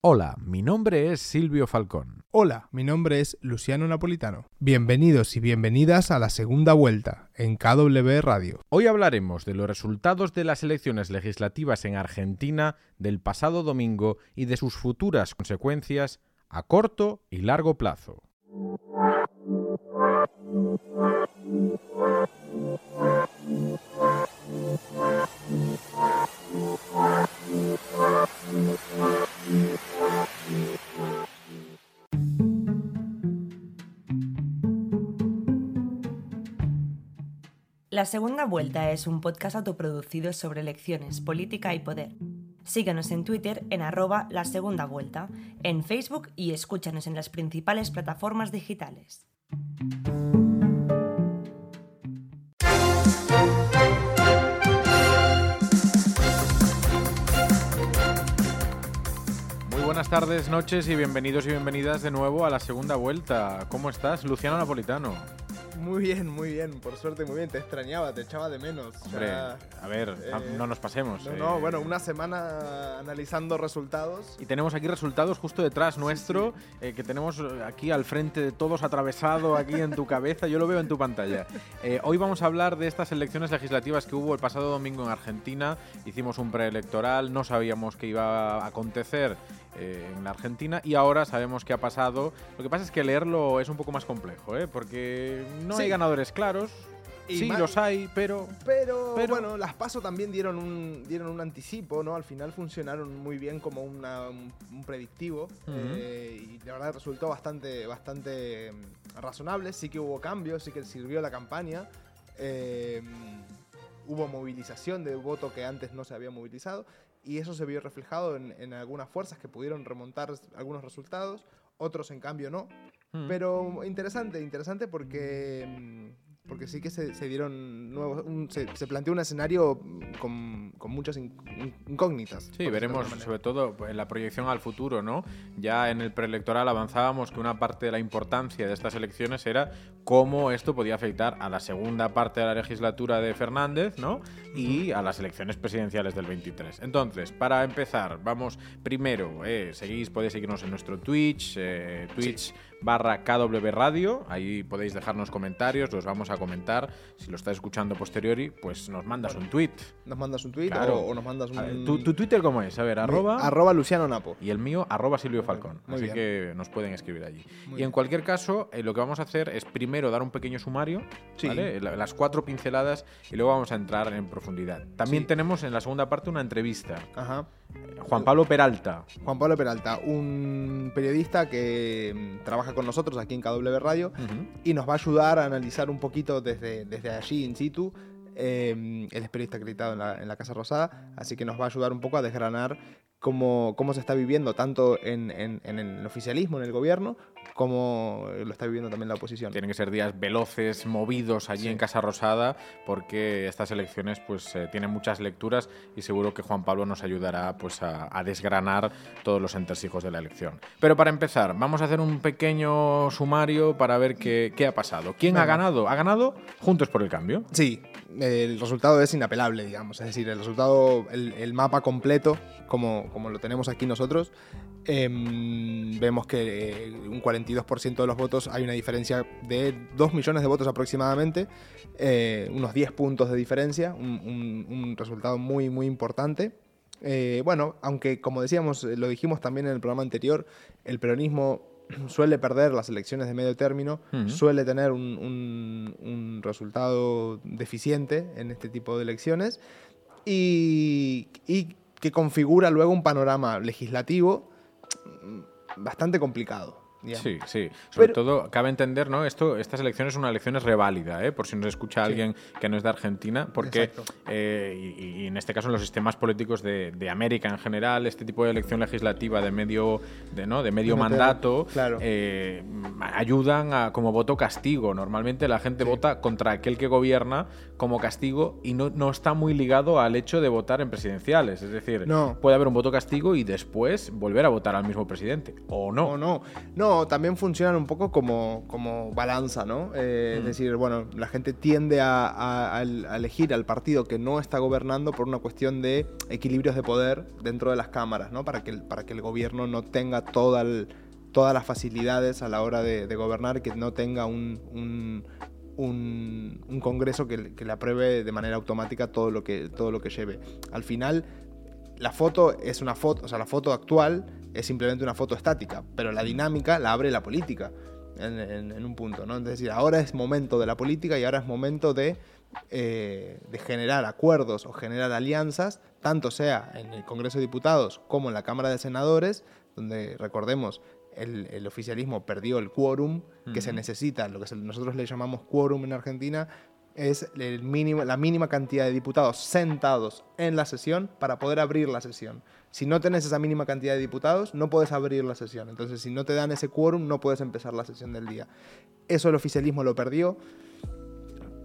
Hola, mi nombre es Silvio Falcón. Hola, mi nombre es Luciano Napolitano. Bienvenidos y bienvenidas a la segunda vuelta en KW Radio. Hoy hablaremos de los resultados de las elecciones legislativas en Argentina del pasado domingo y de sus futuras consecuencias a corto y largo plazo. La segunda vuelta es un podcast autoproducido sobre elecciones, política y poder. Síguenos en Twitter en arroba la segunda vuelta, en Facebook y escúchanos en las principales plataformas digitales. Buenas tardes, noches y bienvenidos y bienvenidas de nuevo a la segunda vuelta. ¿Cómo estás, Luciano Napolitano? Muy bien, muy bien, por suerte muy bien. Te extrañaba, te echaba de menos. Hombre, a ver, no- eh, no nos pasemos. no, eh. no, bueno, una semana analizando resultados. Y tenemos aquí resultados justo detrás nuestro, eh, que tenemos eh, aquí al frente de todos atravesado aquí en tu cabeza, yo lo veo en tu pantalla. Eh, hoy vamos a hablar de estas elecciones legislativas que hubo el pasado domingo en Argentina. Hicimos un preelectoral, no sabíamos qué iba a acontecer eh, en la Argentina y ahora sabemos qué ha pasado. Lo que pasa es que leerlo es un poco más complejo, ¿eh? porque no Sí. hay ganadores claros. Y sí, más- los hay, pero Pero, Pero- bueno, las pasos también dieron un, dieron un anticipo, ¿no? Al final funcionaron muy bien como una- un, un predictivo. eh, y la verdad resultó bastante, bastante mm, razonable. Sí que hubo cambios, sí que sirvió la campaña. eh, hubo movilización de voto que antes no se había movilizado. Y eso se vio reflejado en, en algunas fuerzas que pudieron remontar algunos resultados. Otros, en cambio, no. Mm. Pero interesante, interesante porque, mm, porque sí que se, se dieron nuevos. un- se, se planteó un escenario con, con muchas in- in- incógnitas. Sí, veremos sobre todo pues, en la proyección al futuro, ¿no? Ya en el preelectoral avanzábamos que una parte de la importancia de estas elecciones era cómo esto podía afectar a la segunda parte de la legislatura de Fernández, ¿no? Y a las elecciones presidenciales del 23. Entonces, para empezar, vamos primero, eh, seguís, podéis seguirnos en nuestro Twitch, eh, Twitch barra KW Radio, ahí podéis dejarnos comentarios, los vamos a comentar. Si lo estás escuchando posteriori, pues nos mandas un tweet. Nos mandas un tuit Claro. o, o nos mandas un. A ver, ¿Tu, tu Twitter cómo es? A ver, arroba... arroba Luciano Napo. y el mío, arroba Silvio Falcón. Muy Así bien. que nos pueden escribir allí. Muy y bien. en cualquier caso, eh, lo que vamos a hacer es primero dar un pequeño sumario, Sí. ¿vale? La- las cuatro pinceladas, y luego vamos a entrar en profundidad. También Sí. tenemos en la segunda parte una entrevista. Ajá. Juan Pablo Peralta. Juan Pablo Peralta, un periodista que mm, trabaja con nosotros aquí en KW Radio y nos va a ayudar a analizar un poquito desde, desde allí in situ. Eh, él es periodista acreditado en la, en la Casa Rosada, así que nos va a ayudar un poco a desgranar cómo, cómo se está viviendo tanto en, en- en el oficialismo, en el gobierno, como lo está viviendo también la oposición. Tienen que ser días veloces, movidos allí Sí. en Casa Rosada, porque estas elecciones pues eh, tienen muchas lecturas y seguro que Juan Pablo nos ayudará pues a, a desgranar todos los entresijos de la elección. Pero para empezar, vamos a hacer un pequeño sumario para ver qué, qué ha pasado. ¿Quién ha Venga. ganado? Ha ganado Juntos por el Cambio. Sí, el resultado es inapelable, digamos. Es decir, el resultado, el, el mapa completo, como, como lo tenemos aquí nosotros, em, vemos que eh, un 42% de los votos hay una diferencia de 2 millones de votos aproximadamente, eh, unos 10 puntos de diferencia, un, un- un resultado muy, muy importante. Eh, bueno, aunque como decíamos, eh, lo dijimos también en el programa anterior, el peronismo suele perder las elecciones de medio término, suele tener un, un- un resultado deficiente en este tipo de elecciones y, y que configura luego un panorama legislativo mm, bastante complicado. Sí, sí. Sobre Pero- todo, cabe entender, ¿no? Esto, estas elecciones son una elección es reválida, ¿eh? Por si nos escucha Sí. alguien que no es de Argentina, porque, eh, y, y en este caso en los sistemas políticos de, de América en general, este tipo de elección legislativa de medio, de, ¿no? de medio mandato, claro. eh, ayudan a como voto castigo. Normalmente la gente Sí. vota contra aquel que gobierna como castigo y no, no está muy ligado al hecho de votar en presidenciales. Es decir, No. puede haber un voto castigo y después volver a votar al mismo presidente. O no. O no. No, No, también funcionan un poco como, como balanza, ¿no? Eh, Es Mm. decir, bueno, la gente tiende a, a- a elegir al partido que no está gobernando por una cuestión de equilibrios de poder dentro de las cámaras, ¿no? Para que el, para que el gobierno no tenga toda el- todas las facilidades a la hora de, de gobernar, que no tenga un, un, un- un congreso que, le- que le apruebe de manera automática todo lo que, todo lo que lleve. Al final, la foto es una foto, o sea, la foto actual es simplemente una foto estática, pero la dinámica la abre la política en, en- en un punto, ¿no? Es decir, ahora es momento de la política y ahora es momento de, eh, de generar acuerdos o generar alianzas, tanto sea en el Congreso de Diputados como en la Cámara de Senadores, donde recordemos el, el oficialismo perdió el quórum que se necesita, lo que nosotros le llamamos quórum en Argentina, es el mínimo, la mínima cantidad de diputados sentados en la sesión para poder abrir la sesión. Si no tenés esa mínima cantidad de diputados, no puedes abrir la sesión. Entonces, si no te dan ese quórum, no puedes empezar la sesión del día. Eso el oficialismo lo perdió.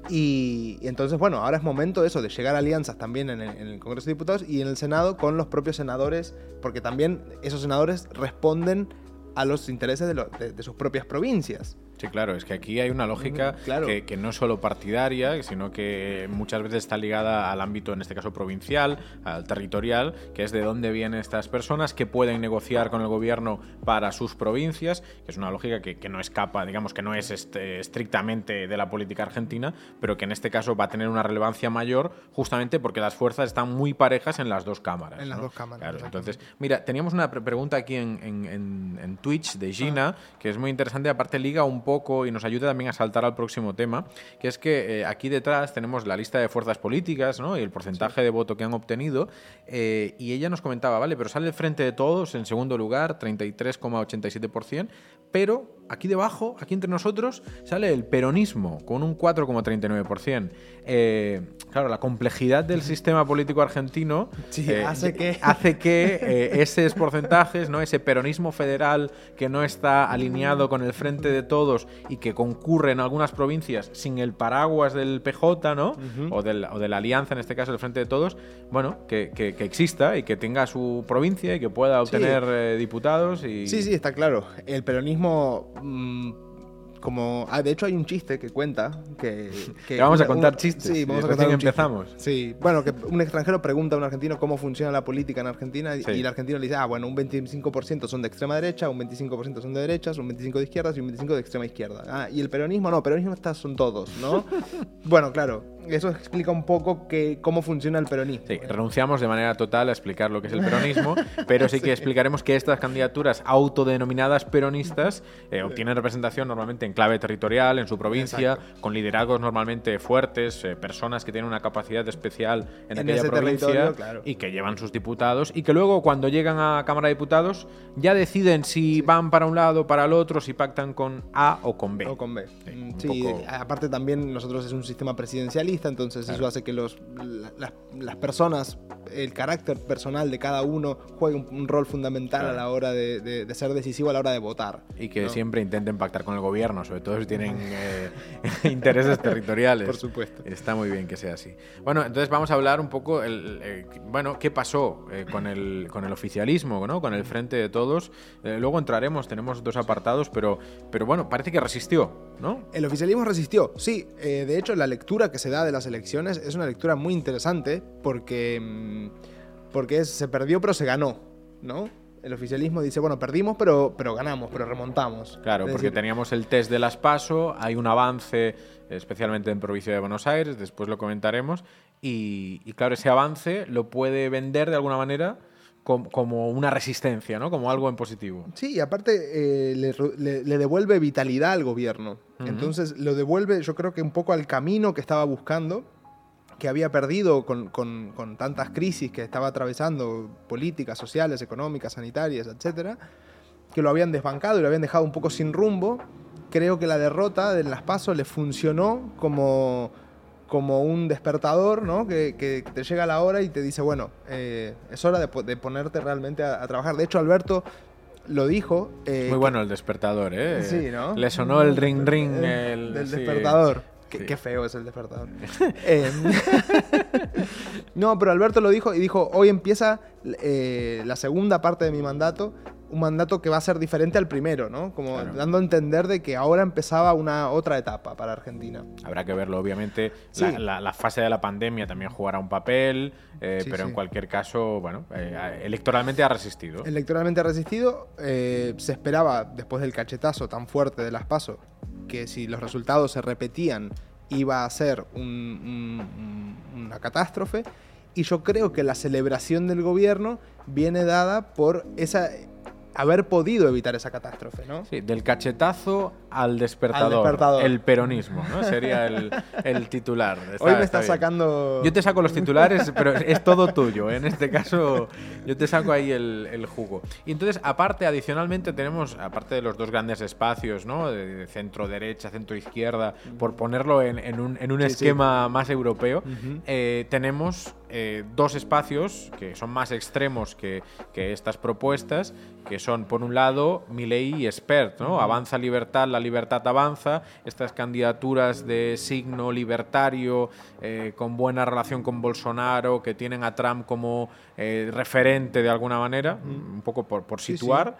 Y, entonces, bueno, ahora es momento de eso, de llegar a alianzas también en el, Congreso de Diputados y en el Senado con los propios senadores, porque también esos senadores responden a los intereses de sus propias provincias. Sí, claro, es que aquí hay una lógica claro. que, que no es solo partidaria, sino que muchas veces está ligada al ámbito, en este caso provincial, al territorial, que es de dónde vienen estas personas, que pueden negociar con el gobierno para sus provincias, que es una lógica que, que no escapa, digamos que no es este, estrictamente de la política argentina, pero que en este caso va a tener una relevancia mayor justamente porque las fuerzas están muy parejas en las dos cámaras. En las dos cámaras, Claro, entonces, Mira, teníamos una pre- pregunta aquí en, en- en- en Twitch de Gina, que es muy interesante, aparte liga un poco y nos ayuda también a saltar al próximo tema, que es que eh, aquí detrás tenemos la lista de fuerzas políticas ¿no? y el porcentaje de voto que han obtenido, eh, y ella nos comentaba, vale, pero sale el Frente de Todos en segundo lugar, 33,87%, pero aquí debajo, aquí entre nosotros, sale el peronismo con un 4,39%. Eh, claro, la complejidad del sistema político argentino Sí, eh, hace que- hace que eh, esos porcentajes, ¿no? ese peronismo federal que no está alineado con el frente de todos y que concurre en algunas provincias sin el paraguas del PJ, ¿no? o, del- o de la alianza, en este caso el frente de todos, bueno, que, que- que exista y que tenga su provincia y que pueda obtener diputados. Y... Sí, sí, está claro. El peronismo, mm, como... ah, de hecho hay un chiste que cuenta que... vamos a contar un- chistes. Sí, vamos a contar un chiste. empezamos. Sí, bueno, que un extranjero pregunta a un argentino cómo funciona la política en Argentina y- Sí. y el argentino le dice, ah, bueno, un 25% son de extrema derecha, un 25% son de derechas, un 25% de izquierdas y un 25% de extrema izquierda. Ah, y el peronismo, no, peronismo está, son todos, ¿no? bueno, claro, eso explica un poco que, cómo funciona el peronismo. Sí, renunciamos de manera total a explicar lo que es el peronismo, pero sí que explicaremos que estas candidaturas autodenominadas peronistas eh, obtienen representación normalmente en clave territorial, en su provincia, con liderazgos normalmente fuertes, eh, personas que tienen una capacidad especial en, En aquella provincia claro. y que llevan sus diputados y que luego cuando llegan a Cámara de Diputados ya deciden si van para un lado o para el otro, si pactan con A o con B. O con B. Sí, Mm, un Sí, poco- aparte también nosotros es un sistema presidencialista, entonces eso hace que los, la- las, las personas, el carácter personal de cada uno juegue un, un rol fundamental Claro. a la hora de, de- de ser decisivo a la hora de votar. Y que ¿no? siempre intenten pactar con el gobierno, sobre todo si tienen eh, intereses territoriales. Por supuesto. Está muy bien que sea así. Bueno, entonces vamos a hablar un poco, el, eh, bueno, qué pasó eh, con, el, con el oficialismo, ¿no? Con el frente de todos. Luego entraremos, tenemos dos apartados, pero, pero bueno, parece que resistió, ¿no? El oficialismo resistió, sí. eh, de hecho, la lectura que se da de las elecciones es una lectura muy interesante porque, mm, porque es- se perdió pero se ganó, ¿no? El oficialismo dice, bueno, perdimos pero, pero ganamos, pero remontamos. Claro, porque teníamos el test de las PASO, hay un avance, especialmente en provincia de Buenos Aires, después lo comentaremos, y, y claro, ese avance lo puede vender de alguna manera com- como una resistencia, ¿no? Como algo en positivo. Sí, y aparte eh, le, le- le devuelve vitalidad al gobierno. Ujú. Entonces lo devuelve, yo creo que un poco al camino que estaba buscando, que había perdido con, con- con tantas crisis que estaba atravesando, políticas, sociales, económicas, sanitarias, etcétera, que lo habían desbancado y lo habían dejado un poco sin rumbo. Creo que la derrota de las pasos le funcionó como, como un despertador, ¿no? Que, que te llega la hora y te dice, bueno, eh, es hora de, po- de ponerte realmente a, a trabajar. De hecho, Alberto lo dijo. eh, Muy bueno el despertador, ¿eh? Sí, ¿no? Le sonó el ring ring el- el- del sí. despertador. Qué, Sí. qué feo es el despertador. Eh, no, pero Alberto lo dijo y dijo, hoy empieza eh, la segunda parte de mi mandato, un mandato que va a ser diferente al primero, ¿no? Como dando a entender de que ahora empezaba una otra etapa para Argentina. Habrá que verlo, obviamente. La, fase de la pandemia también jugará un papel, eh, pero en cualquier caso, bueno, eh, electoralmente ha resistido. Electoralmente ha resistido. Eh, se esperaba, después del cachetazo tan fuerte de las PASO, que si los resultados se repetían iba a ser una catástrofe. Y yo creo que la celebración del gobierno viene dada por esa haber podido evitar esa catástrofe, ¿no? Sí, del cachetazo al despertador. El peronismo, ¿no? Sería el, titular. Hoy me estás sacando... Yo te saco los titulares, pero es todo tuyo. ¿eh? En este caso, yo te saco ahí el, jugo. Y entonces, aparte, adicionalmente, tenemos, aparte de los dos grandes espacios, ¿no? De, centro-derecha, centro-izquierda, por ponerlo en, un, esquema más europeo, eh, tenemos eh, dos espacios que son más extremos que, estas propuestas, que son, por un lado, Milei y Spert, ¿no? Avanza Libertad, la libertad avanza, estas candidaturas de signo libertario, eh, con buena relación con Bolsonaro, que tienen a Trump como eh, referente de alguna manera, un poco por, situar,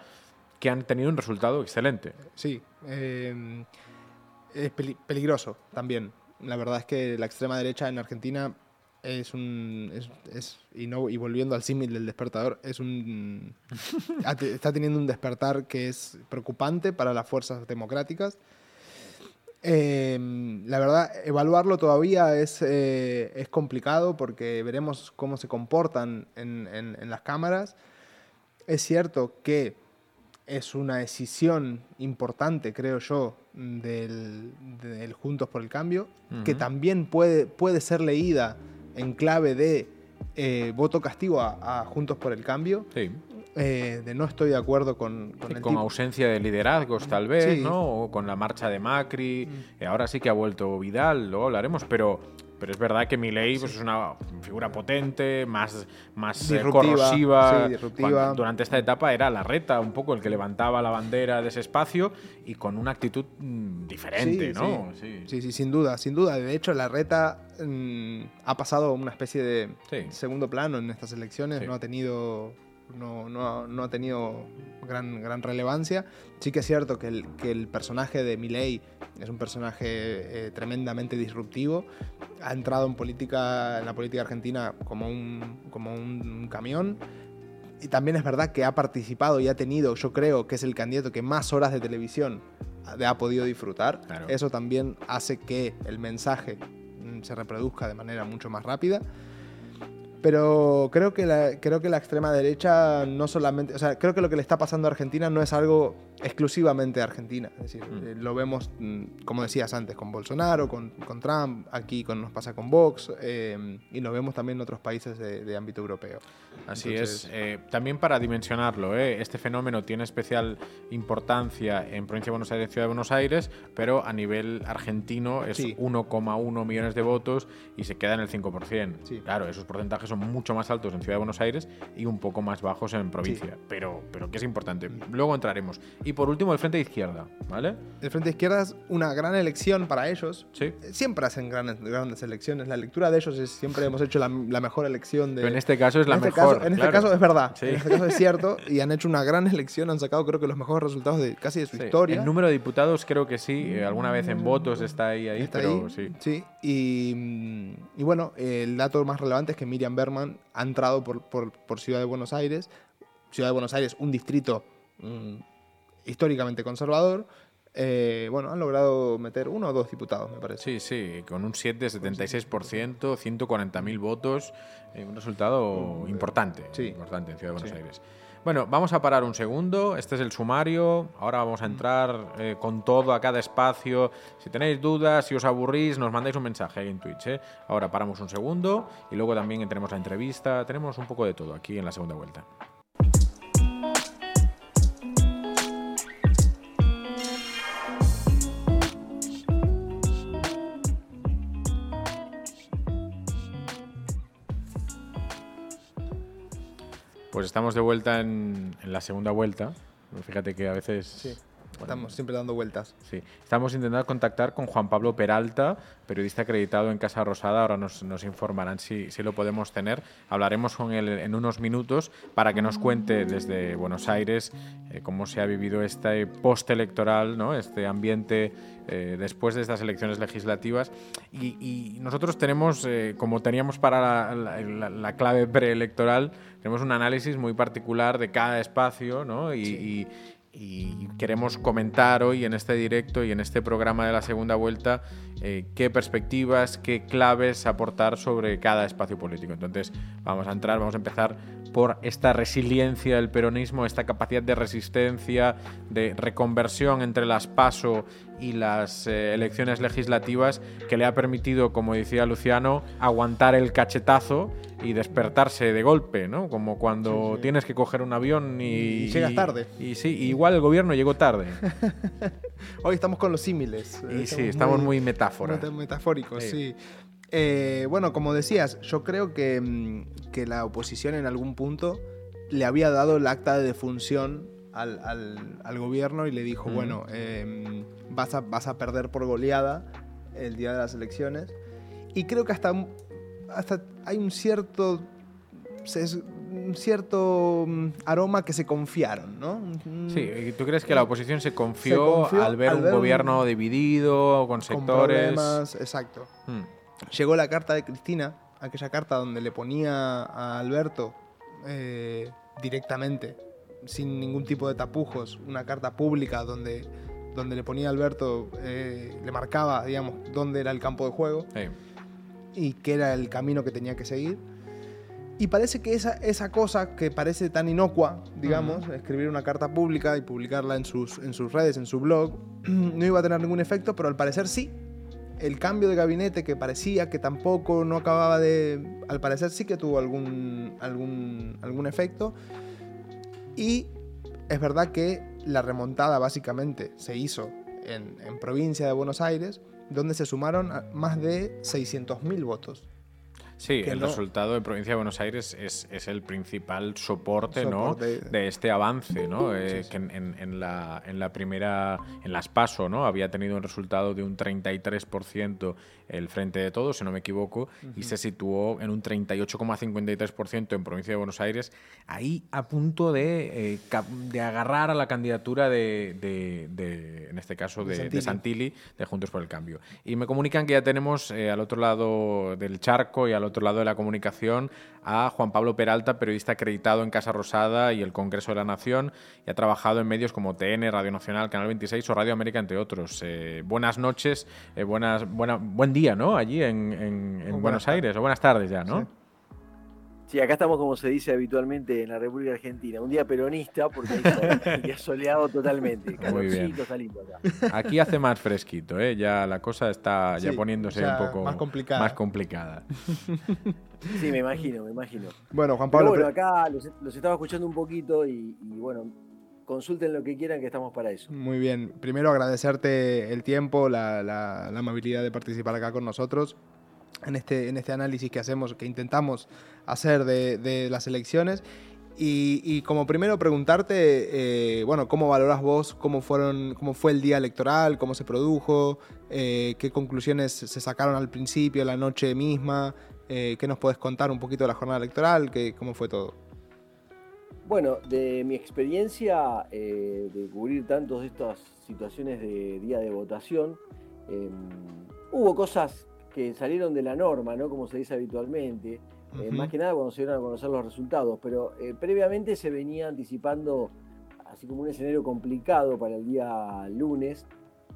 que han tenido un resultado excelente. Sí, es peligroso también. La verdad es que la extrema derecha en Argentina es un. Es, y, no, y volviendo al símil del despertador, es un. está teniendo un despertar que es preocupante para las fuerzas democráticas. Em, la verdad, evaluarlo todavía es, eh, es complicado porque veremos cómo se comportan en, en, las cámaras. Es cierto que es una decisión importante, creo yo, del, del Juntos por el Cambio, que también puede, puede ser leída en clave de eh, voto castigo a, Juntos por el Cambio. Eh, de no estoy de acuerdo con, con, con ausencia de liderazgos tal vez, ¿no? O con la marcha de Macri. Mm. Eh, ahora sí que ha vuelto Vidal, lo hablaremos, pero pero es verdad que Milei pues, es una figura potente, más, más eh, corrosiva. durante esta etapa era la reta, un poco el que levantaba la bandera de ese espacio y con una actitud mm, diferente, ¿no? Sí. sí. sin duda, sin duda. De hecho, la reta mm, ha pasado una especie de segundo plano en estas elecciones, no ha tenido no, no, no, ha tenido gran, gran relevancia. Sí que es cierto que el, que el personaje de Milley es un personaje eh, tremendamente disruptivo. Ha entrado en, política, en la política argentina como un, como un camión. Y también es verdad que ha participado y ha tenido, yo creo que es el candidato que más horas de televisión ha podido disfrutar. Eso también hace que el mensaje mm, se reproduzca de manera mucho más rápida. Pero creo que, la, creo que la extrema derecha no solamente. O sea, creo que lo que le está pasando a Argentina no es algo exclusivamente de Argentina. Es decir, mm. eh, lo vemos, mm, como decías antes, con Bolsonaro, con, con Trump, aquí con, nos pasa con Vox, eh, y lo vemos también en otros países de, ámbito europeo. Así es. Eh, también para dimensionarlo, este fenómeno tiene especial importancia en Provincia de Buenos Aires y Ciudad de Buenos Aires, pero a nivel argentino es 1,1 millones de votos y se queda en el 5%. Claro, esos porcentajes son mucho más altos en Ciudad de Buenos Aires y un poco más bajos en provincia, pero, pero que es importante. Luego entraremos. Y por último, el Frente de Izquierda, ¿vale? El Frente de Izquierda es una gran elección para ellos. Sí. Siempre hacen grandes, grandes elecciones. La lectura de ellos es siempre hemos hecho la, mejor elección de. Pero en este caso es la este mejor. en este caso es verdad. En este caso es cierto. Y han hecho una gran elección. Han sacado, creo que, los mejores resultados de casi de su historia. El número de diputados, creo que sí. Eh, alguna vez en votos está ahí, ahí está pero ahí, sí. Sí. Y, y, bueno, el dato más relevante es que Miriam Berman ha entrado por, por, por Ciudad de Buenos Aires. Ciudad de Buenos Aires, un distrito mm, históricamente conservador, eh, bueno, han logrado meter uno o dos diputados, me parece. Sí, sí, con un 7,76%, 140.000 votos, eh, un resultado importante, sí. importante en Ciudad de Buenos Aires. Bueno, vamos a parar un segundo. Este es el sumario. Ahora vamos a entrar eh, con todo a cada espacio. Si tenéis dudas, si os aburrís, nos mandáis un mensaje ahí en Twitch. Ahora paramos un segundo y luego también tenemos la entrevista. Tenemos un poco de todo aquí en la segunda vuelta. Pues estamos de vuelta en, la segunda vuelta. Fíjate que a veces Estamos siempre dando vueltas. Sí, estamos intentando contactar con Juan Pablo Peralta, periodista acreditado en Casa Rosada. Ahora nos, nos informarán si, si, lo podemos tener. Hablaremos con él en unos minutos para que nos cuente desde Buenos Aires eh, cómo se ha vivido este postelectoral, ¿no? este ambiente eh, después de estas elecciones legislativas. Y, y nosotros tenemos, eh, como teníamos para la, la, la, clave preelectoral, tenemos un análisis muy particular de cada espacio ¿no? y, sí. Y queremos comentar hoy en este directo y en este programa de la segunda vuelta eh, qué perspectivas, qué claves aportar sobre cada espacio político. Entonces vamos a entrar, vamos a empezar por esta resiliencia del peronismo, esta capacidad de resistencia, de reconversión entre las PASO y las eh, elecciones legislativas que le ha permitido, como decía Luciano, aguantar el cachetazo y despertarse de golpe, ¿no? Como cuando sí, sí. tienes que coger un avión y, y llegas tarde. Y, y, sí, igual el gobierno llegó tarde. Hoy estamos con los símiles. Y estamos sí, estamos muy, muy metáfora. Metafóricos, sí. Eh, bueno, como decías, yo creo que, mm, que, la oposición en algún punto le había dado el acta de defunción al, al, al gobierno y le dijo, mm. bueno, eh, vas, a, vas a perder por goleada el día de las elecciones. Y creo que hasta, hasta hay un cierto, un cierto mm, aroma que se confiaron, ¿no? Sí, ¿tú crees que la oposición se confió, se confió al ver al un ver gobierno un, dividido, con sectores? Con problemas, exacto. Hmm llegó la carta de Cristina, aquella carta donde le ponía a Alberto eh, directamente, sin ningún tipo de tapujos, una carta pública donde, donde le ponía a Alberto, eh, le marcaba, digamos, dónde era el campo de juego sí. Y qué era el camino que tenía que seguir. Y parece que esa, esa cosa que parece tan inocua, digamos, uh -huh. escribir una carta pública y publicarla en sus, en sus redes, en su blog, no iba a tener ningún efecto, pero al parecer sí, el cambio de gabinete que parecía que tampoco no acababa de... Al parecer sí que tuvo algún, algún, algún efecto. Y es verdad que la remontada básicamente se hizo en, en provincia de Buenos Aires, donde se sumaron más de 600.000 votos. Sí, el no... resultado de provincia de Buenos Aires es, es el principal soporte, soporte, ¿no? de este avance, ¿no? Eh, sí, sí. que en, en, la, en la primera, en las PASO, ¿no? Había tenido un resultado de un 33% el Frente de Todos, si no me equivoco, uh -huh. y se situó en un 38,53% en provincia de Buenos Aires, ahí a punto de, eh, de agarrar a la candidatura de, de, de en este caso, de, de, Santilli, de Juntos por el Cambio. Y me comunican que ya tenemos eh, al otro lado del charco y al otro lado de la comunicación a Juan Pablo Peralta, periodista acreditado en Casa Rosada y el Congreso de la Nación, y ha trabajado en medios como TN, Radio Nacional, Canal 26 o Radio América, entre otros. Eh, buenas noches, eh, buenas, buena, buen día, ¿no? Allí en, en, en Buenos Aires, o buenas tardes ya, ¿no? Sí. Sí, acá estamos como se dice habitualmente en la República Argentina, un día peronista porque hay día soleado totalmente, calorcito saliendo acá. Aquí hace más fresquito, ¿eh? ya la cosa está sí, ya poniéndose ya un poco más complicada. Más complicada. sí, me imagino, me imagino. Bueno, Juan Pablo. Pero bueno, acá los, los, estaba escuchando un poquito y, y bueno, consulten lo que quieran que estamos para eso. Muy bien, primero agradecerte el tiempo, la, la, la amabilidad de participar acá con nosotros en este, en este análisis que hacemos, que intentamos hacer de, las elecciones. Y, como primero preguntarte, eh, bueno, ¿cómo valoras vos cómo, fueron, cómo fue el día electoral, cómo se produjo, eh, qué conclusiones se sacaron al principio, la noche misma? Eh, ¿Qué nos podés contar un poquito de la jornada electoral? ¿Qué, ¿Cómo fue todo? Bueno, de mi experiencia de cubrir tantas de estas situaciones de día de votación, em, hubo cosas que salieron de la norma, ¿no? Como se dice habitualmente, uh -huh. eh, más que nada cuando se dieron a conocer los resultados, pero eh, previamente se venía anticipando así como un escenario complicado para el día lunes.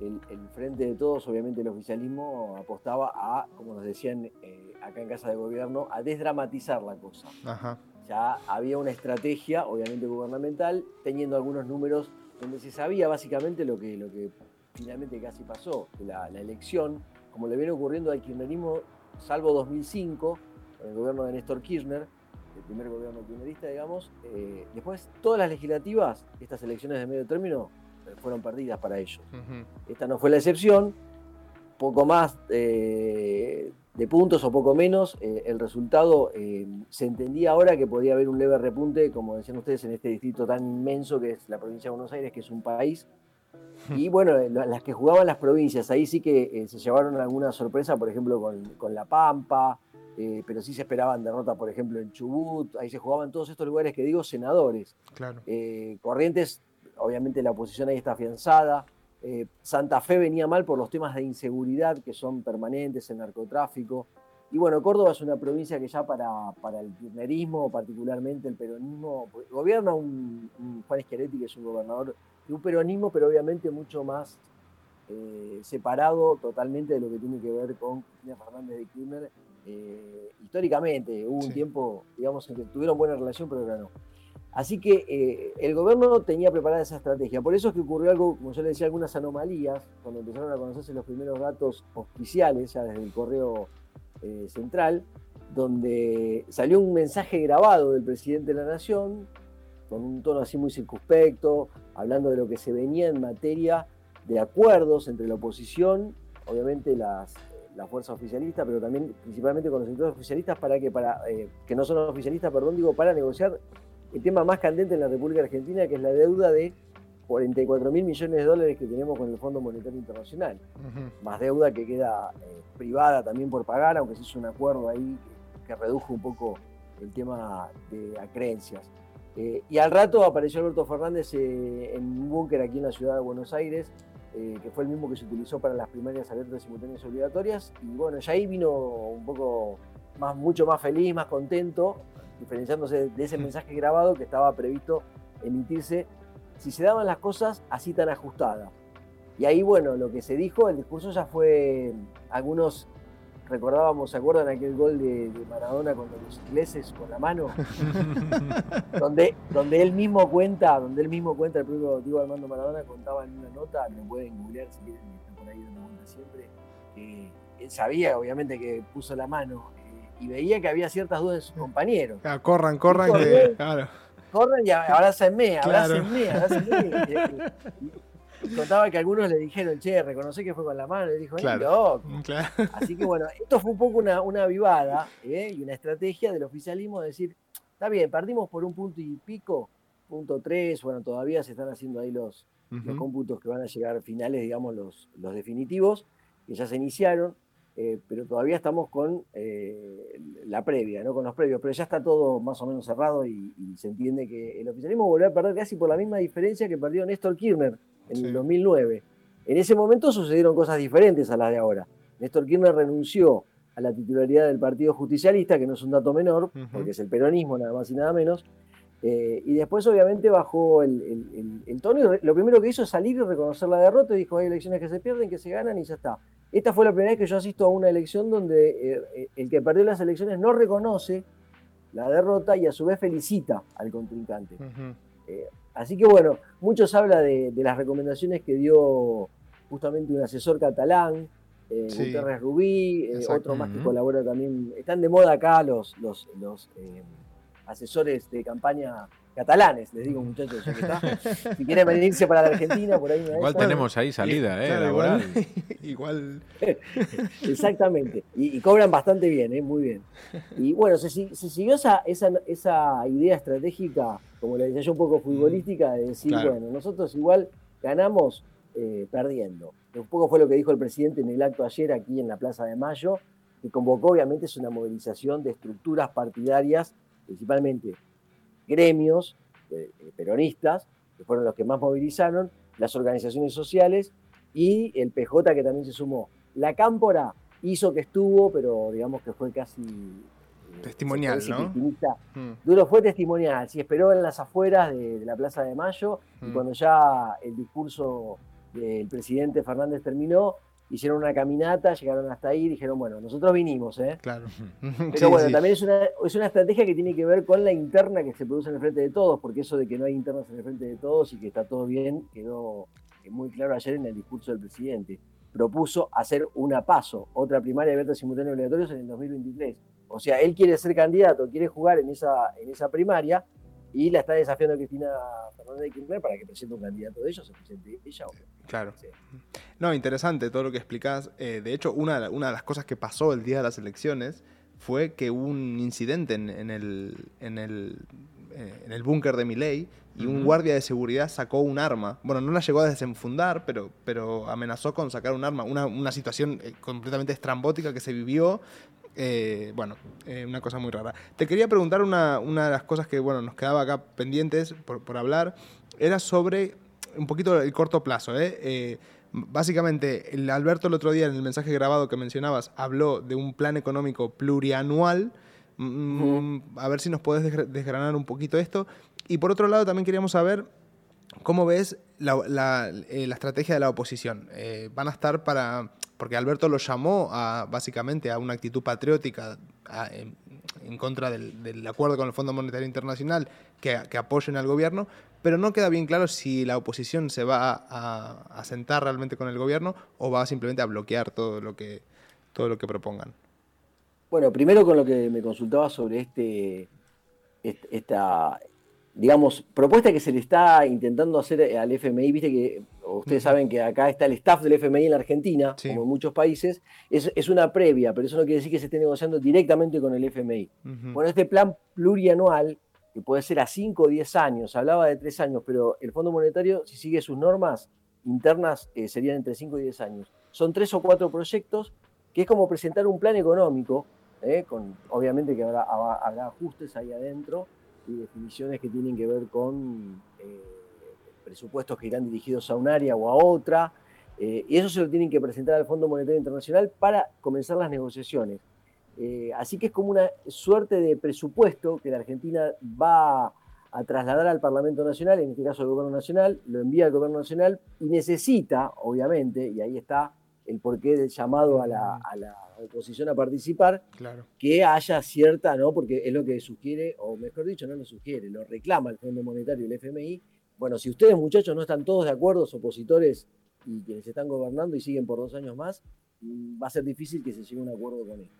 El, el, frente de todos, obviamente el oficialismo apostaba a, como nos decían eh, acá en Casa de Gobierno, a desdramatizar la cosa. Ajá. Ya había una estrategia, obviamente gubernamental, teniendo algunos números donde se sabía básicamente lo que, lo que finalmente casi pasó, la, la elección como le viene ocurriendo al kirchnerismo, salvo 2005, con el gobierno de Néstor Kirchner, el primer gobierno kirchnerista, digamos, eh, después todas las legislativas, estas elecciones de medio término, eh, fueron perdidas para ellos. Uh -huh. Esta no fue la excepción, poco más eh, de puntos o poco menos, eh, el resultado eh, se entendía ahora que podía haber un leve repunte, como decían ustedes, en este distrito tan inmenso que es la provincia de Buenos Aires, que es un país Y bueno, las que jugaban las provincias, ahí sí que se llevaron alguna sorpresa, por ejemplo, con, La Pampa, pero sí se esperaban derrota, por ejemplo, en Chubut, ahí se jugaban todos estos lugares que digo senadores. Claro. Corrientes, obviamente la oposición ahí está afianzada. Santa Fe venía mal por los temas de inseguridad que son permanentes, el narcotráfico. Y bueno, Córdoba es una provincia que ya para, para el kirchnerismo, particularmente el peronismo, gobierna un, Juan Schiaretti, que es un gobernador de un peronismo, pero obviamente mucho más eh, separado totalmente de lo que tiene que ver con Cristina Fernández de Kirchner. Eh, históricamente, hubo un tiempo, digamos, en que tuvieron buena relación, pero ahora no. Así que eh, el gobierno tenía preparada esa estrategia. Por eso es que ocurrió algo, como yo le decía, algunas anomalías, cuando empezaron a conocerse los primeros datos oficiales, ya desde el correo central, donde salió un mensaje grabado del presidente de la Nación, con un tono así muy circunspecto, hablando de lo que se venía en materia de acuerdos entre la oposición, obviamente las, las fuerzas oficialistas, pero también principalmente con los sectores oficialistas, para que, para, eh, que no son oficialistas, perdón, digo, para negociar el tema más candente en la República Argentina, que es la deuda de 44 mil millones de dólares que tenemos con el Fondo Monetario Internacional, más deuda que queda eh, privada también por pagar, aunque se hizo un acuerdo ahí que, redujo un poco el tema de acreencias. Eh, y al rato apareció Alberto Fernández eh, en un búnker aquí en la ciudad de Buenos Aires, que fue el mismo que se utilizó para las primarias abiertas simultáneas obligatorias, y bueno, ya ahí vino un poco más, mucho más feliz, más contento, diferenciándose de ese mensaje grabado que estaba previsto emitirse. Si se daban las cosas así tan ajustadas. Y ahí, bueno, lo que se dijo, el discurso ya fue, algunos recordábamos, ¿se acuerdan aquel gol de, Maradona contra los ingleses con la mano? donde, donde él mismo cuenta, donde él mismo cuenta, el propio Diego Armando Maradona contaba en una nota, lo pueden googlear si quieren, está por ahí dando vuelta siempre, que él sabía obviamente que puso la mano eh, y veía que había ciertas dudas de sus compañeros. Ah, corran, corran, que, claro corren y abrácenme, abrácenme, abrácenme. Y, contaba que algunos le dijeron, che, reconocí que fue con la mano, y dijo, claro, loco. Así que bueno, esto fue un poco una, una avivada ¿eh? y una estrategia del oficialismo de decir, está bien, partimos por un punto y pico, punto tres, bueno, todavía se están haciendo ahí los, los cómputos que van a llegar finales, digamos, los, los definitivos, que ya se iniciaron. Eh, pero todavía estamos con eh, la previa, ¿no? con los previos, pero ya está todo más o menos cerrado y, se entiende que el oficialismo volvió a perder casi por la misma diferencia que perdió Néstor Kirchner en el 2009. En ese momento sucedieron cosas diferentes a las de ahora. Néstor Kirchner renunció a la titularidad del Partido Justicialista, que no es un dato menor, porque es el peronismo nada más y nada menos, eh, y después obviamente bajó el, el, tono y lo primero que hizo es salir y reconocer la derrota y dijo hay elecciones que se pierden, que se ganan y ya está. Esta fue la primera vez que yo asisto a una elección donde eh, eh, el que perdió las elecciones no reconoce la derrota y a su vez felicita al contrincante. Eh, así que bueno, muchos habla de, las recomendaciones que dio justamente un asesor catalán, Gutiérrez Rubí, otro más que colabora también. Están de moda acá los, los, los asesores de campaña catalanes, les digo muchachos, ya que está. Si quieren venirse para la Argentina, por ahí Igual tenemos ahí salida, ¿eh? laboral. Igual. Exactamente. Y, cobran bastante bien, ¿eh? Muy bien. Y bueno, se, siguió esa, esa, idea estratégica, como le decía yo, un poco futbolística, de decir, bueno, nosotros igual ganamos eh, perdiendo. Un poco fue lo que dijo el presidente en el acto ayer aquí en la Plaza de Mayo, que convocó obviamente es una movilización de estructuras partidarias, principalmente gremios eh, eh, peronistas, que fueron los que más movilizaron, las organizaciones sociales y el PJ que también se sumó. La Cámpora hizo que estuvo, pero digamos que fue casi... Testimonial, ¿no? Mm. Duro fue testimonial, sí, esperó en las afueras de, la Plaza de Mayo y mm. cuando ya el discurso del presidente Fernández terminó, hicieron una caminata, llegaron hasta ahí y dijeron, bueno, nosotros vinimos, ¿eh? Claro. Pero bueno, también es una, es una estrategia que tiene que ver con la interna que se produce en el frente de todos, porque eso de que no hay internas en el frente de todos y que está todo bien quedó muy claro ayer en el discurso del presidente. Propuso hacer una paso, otra primaria abierta simultánea obligatorios en el 2023. O sea, él quiere ser candidato, quiere jugar en esa, en esa primaria, y la está desafiando Cristina Fernández de Kirchner para que presente un candidato de ellos, se presente ella o Claro. No, interesante todo lo que explicás. Eh, de hecho, una, una de las cosas que pasó el día de las elecciones fue que hubo un incidente en, el, en, el, eh, en el búnker de Milei y un guardia de seguridad sacó un arma. Bueno, no la llegó a desenfundar, pero, pero amenazó con sacar un arma. Una, una situación eh, completamente estrambótica que se vivió. Eh, bueno, eh, una cosa muy rara. Te quería preguntar una, una, de las cosas que bueno, nos quedaba acá pendientes por, por hablar. Era sobre un poquito el corto plazo. ¿eh? básicamente, el Alberto el otro día en el mensaje grabado que mencionabas habló de un plan económico plurianual. Mm, a ver si nos podés desgranar un poquito esto. Y por otro lado, también queríamos saber cómo ves la, la, eh, la estrategia de la oposición. Eh, van a estar para. Porque Alberto lo llamó básicamente a una actitud patriótica en, contra del, acuerdo con el Fondo Monetario Internacional que, apoyen al gobierno, pero no queda bien claro si la oposición se va a, a, sentar realmente con el gobierno o va simplemente a bloquear todo lo que, todo lo que propongan. Bueno, primero con lo que me consultaba sobre este, esta, digamos, propuesta que se le está intentando hacer al FMI, viste que ustedes saben que acá está el staff del FMI en la Argentina, sí. como en muchos países, es, es, una previa, pero eso no quiere decir que se esté negociando directamente con el FMI. Uh -huh. Bueno, este plan plurianual, que puede ser a 5 o 10 años, hablaba de 3 años, pero el Fondo Monetario, si sigue sus normas internas, eh, serían entre 5 y 10 años. Son 3 o 4 proyectos, que es como presentar un plan económico, eh, con, obviamente que habrá, habrá ajustes ahí adentro, y definiciones que tienen que ver con eh, presupuestos que irán dirigidos a un área o a otra, eh, y eso se lo tienen que presentar al Fondo Monetario Internacional para comenzar las negociaciones. Eh, así que es como una suerte de presupuesto que la Argentina va a trasladar al Parlamento Nacional, en este caso al Gobierno Nacional, lo envía al Gobierno Nacional y necesita, obviamente, y ahí está el porqué del llamado a la, a la oposición a participar, claro. que haya cierta, ¿no? Porque es lo que sugiere, o mejor dicho, no lo sugiere, lo reclama el Fondo Monetario y el FMI. Bueno, si ustedes, muchachos, no están todos de acuerdo, opositores y quienes están gobernando y siguen por dos años más, va a ser difícil que se llegue a un acuerdo con esto.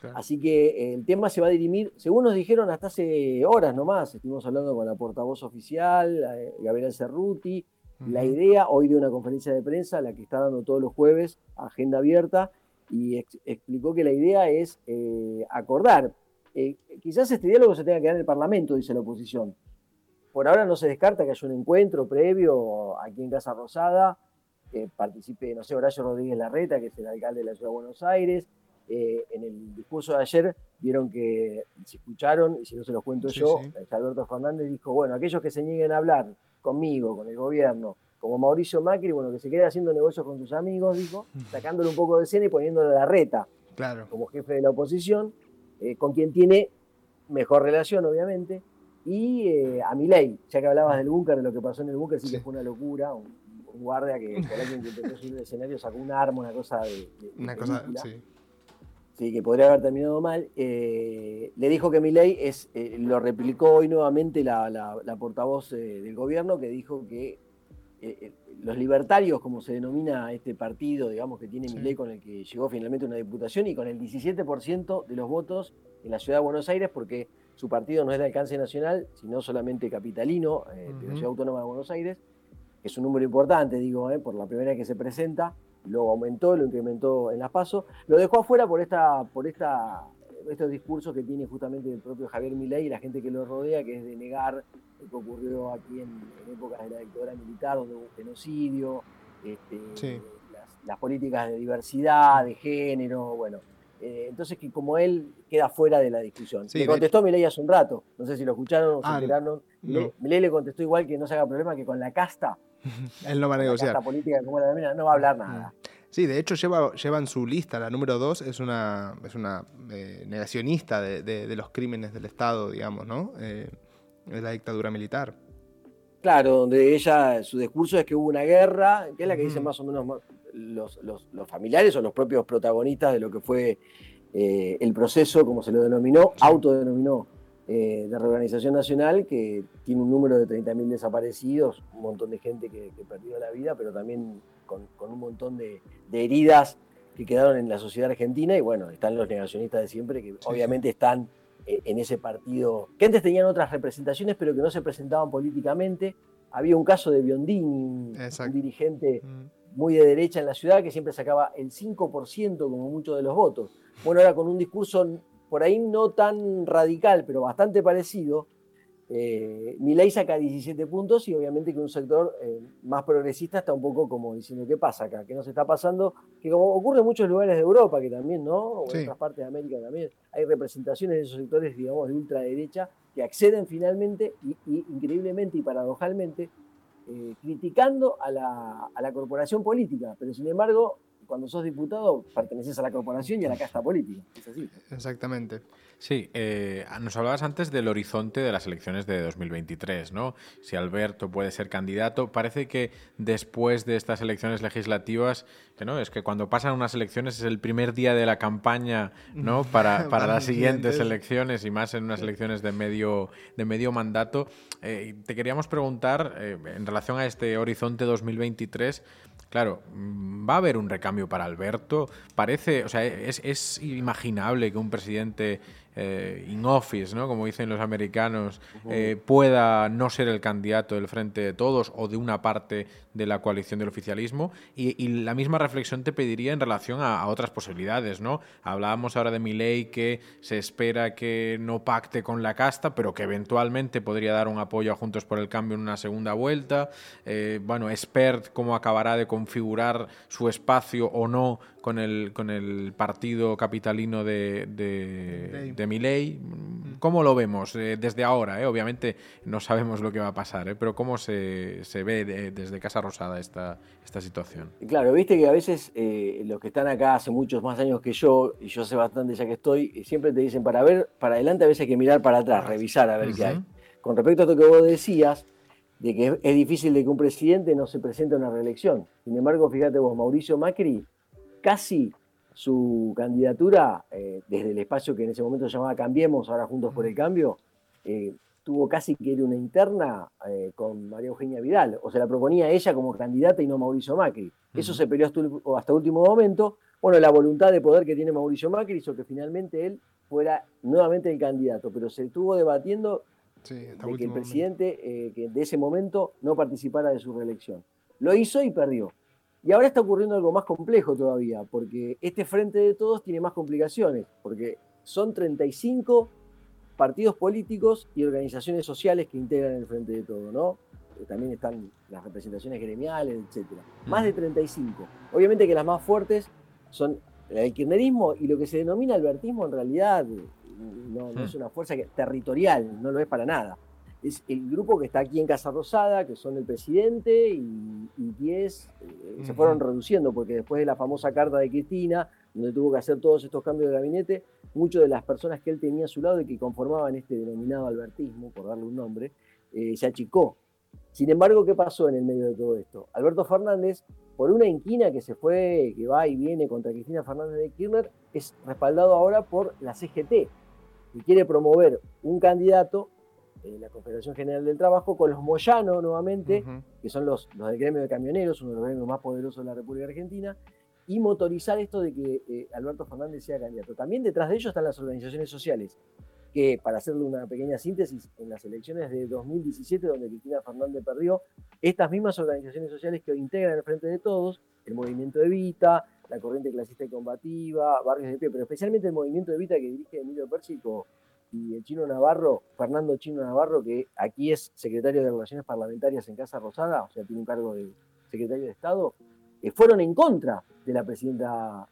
Claro. Así que eh, el tema se va a dirimir, según nos dijeron hasta hace horas nomás, estuvimos hablando con la portavoz oficial, eh, Gabriel Cerruti, la idea hoy de una conferencia de prensa, la que está dando todos los jueves, agenda abierta, y ex explicó que la idea es eh, acordar. Eh, quizás este diálogo se tenga que dar en el Parlamento, dice la oposición. Por ahora no se descarta que haya un encuentro previo aquí en Casa Rosada, que participe, no sé, Horacio Rodríguez Larreta, que es el alcalde de la Ciudad de Buenos Aires. Eh, en el discurso de ayer vieron que, si escucharon, y si no se los cuento sí, yo, sí. Alberto Fernández dijo, bueno, aquellos que se nieguen a hablar conmigo, con el gobierno, como Mauricio Macri, bueno, que se quede haciendo negocios con sus amigos, dijo, sacándole un poco de escena y poniéndole la reta claro. como jefe de la oposición, eh, con quien tiene mejor relación, obviamente, y eh, a Milei, ya que hablabas del búnker, de lo que pasó en el búnker, sí, sí, que fue una locura, un, un guardia que por alguien que intentó subir el escenario sacó un arma, una cosa de... de una cosa, sí. Sí, que podría haber terminado mal. Eh, le dijo que Milei es, lo replicó hoy nuevamente la, la, la portavoz del gobierno, que dijo que eh, eh, los libertarios, como se denomina este partido, digamos, que tiene sí. Milei, con el que llegó finalmente una diputación y con el 17% de los votos en la ciudad de Buenos Aires, porque su partido no es de alcance nacional, sino solamente capitalino, eh, uh -huh. de la ciudad autónoma de Buenos Aires, es un número importante, digo, eh, por la primera vez que se presenta, luego aumentó, lo incrementó en las pasos, lo dejó afuera por esta, por esta estos discursos que tiene justamente el propio Javier Milei y la gente que lo rodea, que es de negar lo que ocurrió aquí en, en épocas de la dictadura militar, donde hubo un genocidio, este, sí. las, las, políticas de diversidad, de género, bueno. Eh, entonces, que como él queda fuera de la discusión. Sí, le contestó hecho... Milei hace un rato, no sé si lo escucharon o ah, se enteraron. No. Milei le contestó igual que no se haga problema, que con la casta. él no va a negociar. La casta política, como la mina, no va a hablar nada. Sí, de hecho lleva, lleva en su lista, la número dos, es una, es una eh, negacionista de, de, de, los crímenes del Estado, digamos, ¿no? Eh, de la dictadura militar. Claro, donde ella, su discurso es que hubo una guerra, que es la que dicen más o menos los, los, los, familiares o los propios protagonistas de lo que fue eh, el proceso, como se lo denominó, sí. autodenominó, eh, de reorganización nacional, que tiene un número de 30.000 desaparecidos, un montón de gente que, que perdió la vida, pero también con, con un montón de, de, heridas que quedaron en la sociedad argentina y bueno, están los negacionistas de siempre que sí, obviamente sí. están eh, en ese partido, que antes tenían otras representaciones pero que no se presentaban políticamente. Había un caso de Biondini, un, un dirigente mm. muy de derecha en la ciudad que siempre sacaba el 5% como mucho de los votos. Bueno, ahora con un discurso por ahí no tan radical, pero bastante parecido, Eh, Milei saca 17 puntos y obviamente que un sector eh, más progresista está un poco como diciendo, ¿qué pasa acá? ¿Qué nos está pasando? Que como ocurre en muchos lugares de Europa, que también, ¿no? O en otras partes de América también, hay representaciones de esos sectores, digamos, de ultraderecha, que acceden finalmente y, increíblemente y paradojalmente eh, criticando a la, a la corporación política, pero sin embargo cuando sos diputado perteneces a la corporación y a la casta política. Es así. Exactamente. Sí, eh, nos hablabas antes del horizonte de las elecciones de 2023, ¿no? Si Alberto puede ser candidato, parece que después de estas elecciones legislativas, que no, es que cuando pasan unas elecciones es el primer día de la campaña, ¿no? Para, para las siguientes elecciones y más en unas elecciones de medio, de medio mandato. Eh, te queríamos preguntar, eh, en relación a este horizonte 2023, Claro, mm, va a haber un recambio para Alberto. Parece, o sea, es, es imaginable que un presidente eh, in office, ¿no? como dicen los americanos, eh, pueda no ser el candidato del Frente de Todos o de una parte de la coalición del oficialismo. Y, la misma reflexión te pediría en relación a, otras posibilidades. ¿no? Hablábamos ahora de ley que se espera que no pacte con la casta, pero que eventualmente podría dar un apoyo a Juntos por el Cambio en una segunda vuelta. Eh, bueno, Expert cómo acabará de configurar su espacio o no con el, con el partido capitalino de, de, de Milei. ¿Cómo lo vemos eh, desde ahora? Eh? Obviamente no sabemos lo que va a pasar, eh, pero ¿cómo se, se ve desde Casa Rosada esta, esta situación? Claro, viste que a veces los que están acá hace muchos más años que yo, y yo sé bastante ya que estoy, siempre te dicen para ver para adelante a veces hay que mirar para atrás, revisar a ver qué hay. Con respecto a lo que vos decías, de que es difícil de que un presidente no se presente a una reelección. Sin embargo, fíjate vos, Mauricio Macri casi su candidatura, eh, desde el espacio que en ese momento se llamaba Cambiemos, ahora Juntos por el Cambio, eh, tuvo casi que ir una interna eh, con María Eugenia Vidal, o se la proponía ella como candidata y no Mauricio Macri. Eso se peleó hasta, hasta último momento. Bueno, la voluntad de poder que tiene Mauricio Macri hizo que finalmente él fuera nuevamente el candidato, pero se estuvo debatiendo de que el presidente que de ese momento no participara de su reelección. Lo hizo y perdió. Y ahora está ocurriendo algo más complejo todavía, porque este frente de todos tiene más complicaciones, porque son 35 partidos políticos y organizaciones sociales que integran el frente de todos, ¿no? Eh, también están las representaciones gremiales, etc. Más de 35. Obviamente que las más fuertes son el kirchnerismo y lo que se denomina albertismo en realidad eh, no, es una fuerza territorial, no lo es para nada es el grupo que está aquí en Casa Rosada, que son el presidente y, 10 eh, se fueron reduciendo, porque después de la famosa carta de Cristina, donde tuvo que hacer todos estos cambios de gabinete, muchas de las personas que él tenía a su lado y que conformaban este denominado albertismo, por darle un nombre, eh, se achicó. Sin embargo, ¿qué pasó en el medio de todo esto? Alberto Fernández, por una inquina que se fue, que va y viene contra Cristina Fernández de Kirchner, es respaldado ahora por la CGT, que quiere promover un candidato eh, la Confederación General del Trabajo, con los Moyano nuevamente, que son los, los del gremio de camioneros, uno de los gremios más poderosos de la República Argentina, y motorizar esto de que eh, Alberto Fernández sea candidato. También detrás de ellos están las organizaciones sociales, que para hacerle una pequeña síntesis, en las elecciones de 2017, donde Cristina Fernández perdió, estas mismas organizaciones sociales que integran el Frente de Todos, el Movimiento Evita, la Corriente Clasista y Combativa, Barrios de Pie, pero especialmente el Movimiento Evita que dirige Emilio Pérsico, y el chino Navarro, Fernando Chino Navarro, que aquí es secretario de Relaciones Parlamentarias en Casa Rosada, o sea, tiene un cargo de secretario de Estado, eh, fueron en contra de la presidenta,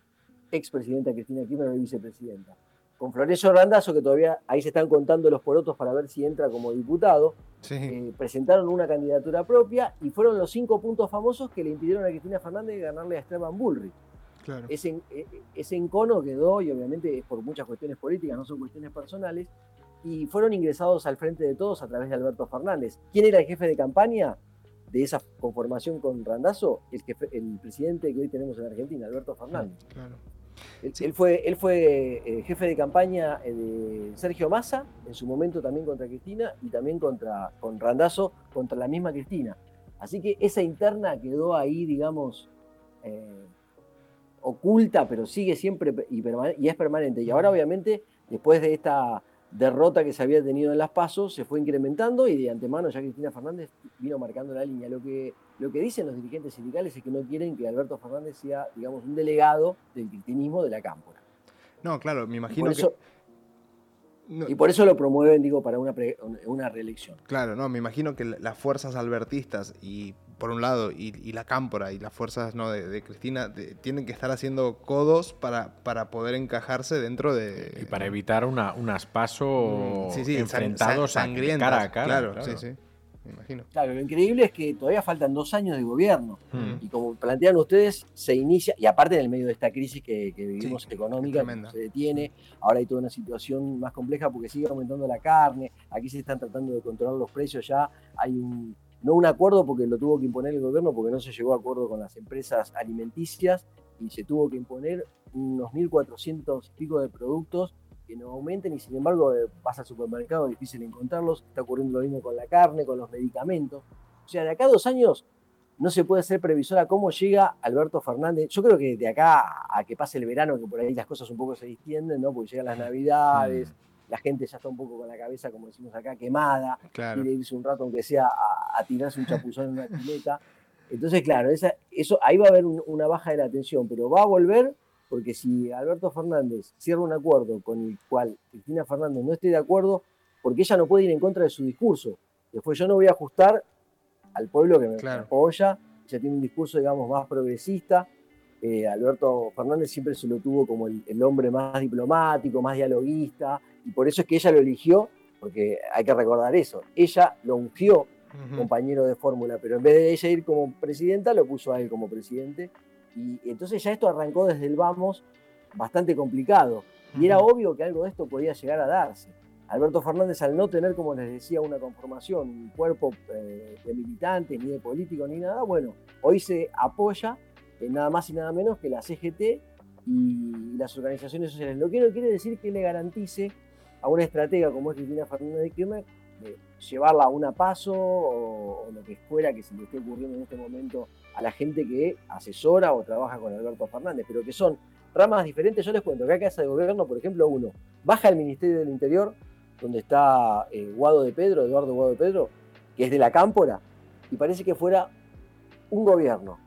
expresidenta Cristina Kirchner y vicepresidenta. Con Florencio Randazo, que todavía ahí se están contando los porotos para ver si entra como diputado, eh, presentaron una candidatura propia y fueron los cinco puntos famosos que le impidieron a Cristina Fernández ganarle a Esteban Bullrich. Ese, e, ese, encono quedó, y obviamente es por muchas cuestiones políticas, no son cuestiones personales, y fueron ingresados al frente de todos a través de Alberto Fernández. ¿Quién era el jefe de campaña de esa conformación con Randazo? El, el presidente que hoy tenemos en Argentina, Alberto Fernández. Él, fue, él fue eh, jefe de campaña eh, de Sergio Massa, en su momento también contra Cristina, y también contra, con Randazo contra la misma Cristina. Así que esa interna quedó ahí, digamos, eh, oculta, pero sigue siempre y, y, es permanente. Y ahora, obviamente, después de esta derrota que se había tenido en las pasos, se fue incrementando y de antemano ya Cristina Fernández vino marcando la línea. Lo que, lo que dicen los dirigentes sindicales es que no quieren que Alberto Fernández sea, digamos, un delegado del cristinismo de la cámpora. No, claro, me imagino que... y por eso lo promueven, digo, para una, una reelección. Claro, no, me imagino que las fuerzas albertistas y por un lado y, la cámpora y las fuerzas no de, Cristina tienen que estar haciendo codos para, para poder encajarse dentro de y para evitar una, unas pasos mm, enfrentados cara a cara. Claro, sí, sí me imagino. Claro, lo increíble es que todavía faltan dos años de gobierno. Mm. Y como plantean ustedes, se inicia, y aparte en el medio de esta crisis que, vivimos económica, se detiene, ahora hay toda una situación más compleja porque sigue aumentando la carne, aquí se están tratando de controlar los precios ya, hay un, no un acuerdo porque lo tuvo que imponer el gobierno porque no se llegó a acuerdo con las empresas alimenticias y se tuvo que imponer unos 1.400 y pico de productos que no aumenten y sin embargo eh, pasa al supermercado, es difícil encontrarlos, está ocurriendo lo mismo con la carne, con los medicamentos. O sea, de acá a dos años no se puede ser previsora cómo llega Alberto Fernández. Yo creo que de acá a que pase el verano, que por ahí las cosas un poco se distienden, ¿no? Porque llegan las navidades, mm. La gente ya está un poco con la cabeza, como decimos acá, quemada, quiere irse un rato aunque sea a, tirarse un chapuzón en una pileta. Entonces, claro, esa, eso, ahí va a haber una baja de la atención, pero va a volver porque si Alberto Fernández cierra un acuerdo con el cual Cristina Fernández no esté de acuerdo, porque ella no puede ir en contra de su discurso. Después yo no voy a ajustar al pueblo que me apoya, ella tiene un discurso, digamos, más progresista. Eh, Alberto Fernández siempre se lo tuvo como el, hombre más diplomático, más dialoguista, y por eso es que ella lo eligió, porque hay que recordar eso, ella lo ungió compañero de fórmula, pero en vez de ella ir como presidenta, lo puso a él como presidente, y entonces ya esto arrancó desde el vamos bastante complicado. Y era obvio que algo de esto podía llegar a darse. Alberto Fernández, al no tener, como les decía, una conformación, un cuerpo eh, de militantes, ni de político, ni nada, bueno, hoy se apoya en nada más y nada menos que la CGT y las organizaciones sociales. Lo que no quiere decir que le garantice a una estratega como es Cristina Fernández de Kirchner llevarla a una paso o, o, lo que fuera que se le esté ocurriendo en este momento a la gente que asesora o trabaja con Alberto Fernández, pero que son ramas diferentes. Yo les cuento que acá Casa de Gobierno, por ejemplo, uno baja al Ministerio del Interior, donde está eh, Guado de Pedro, Eduardo Guado de Pedro, que es de la Cámpora, y parece que fuera un gobierno.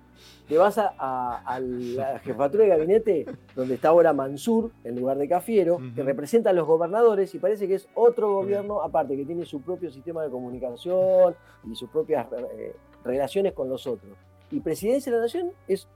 Te vas a, la jefatura de gabinete, donde está ahora Mansur, en lugar de Cafiero, que representa a los gobernadores, y parece que es otro gobierno, aparte que tiene su propio sistema de comunicación y sus propias eh, relaciones con los otros. Y presidencia de la nación es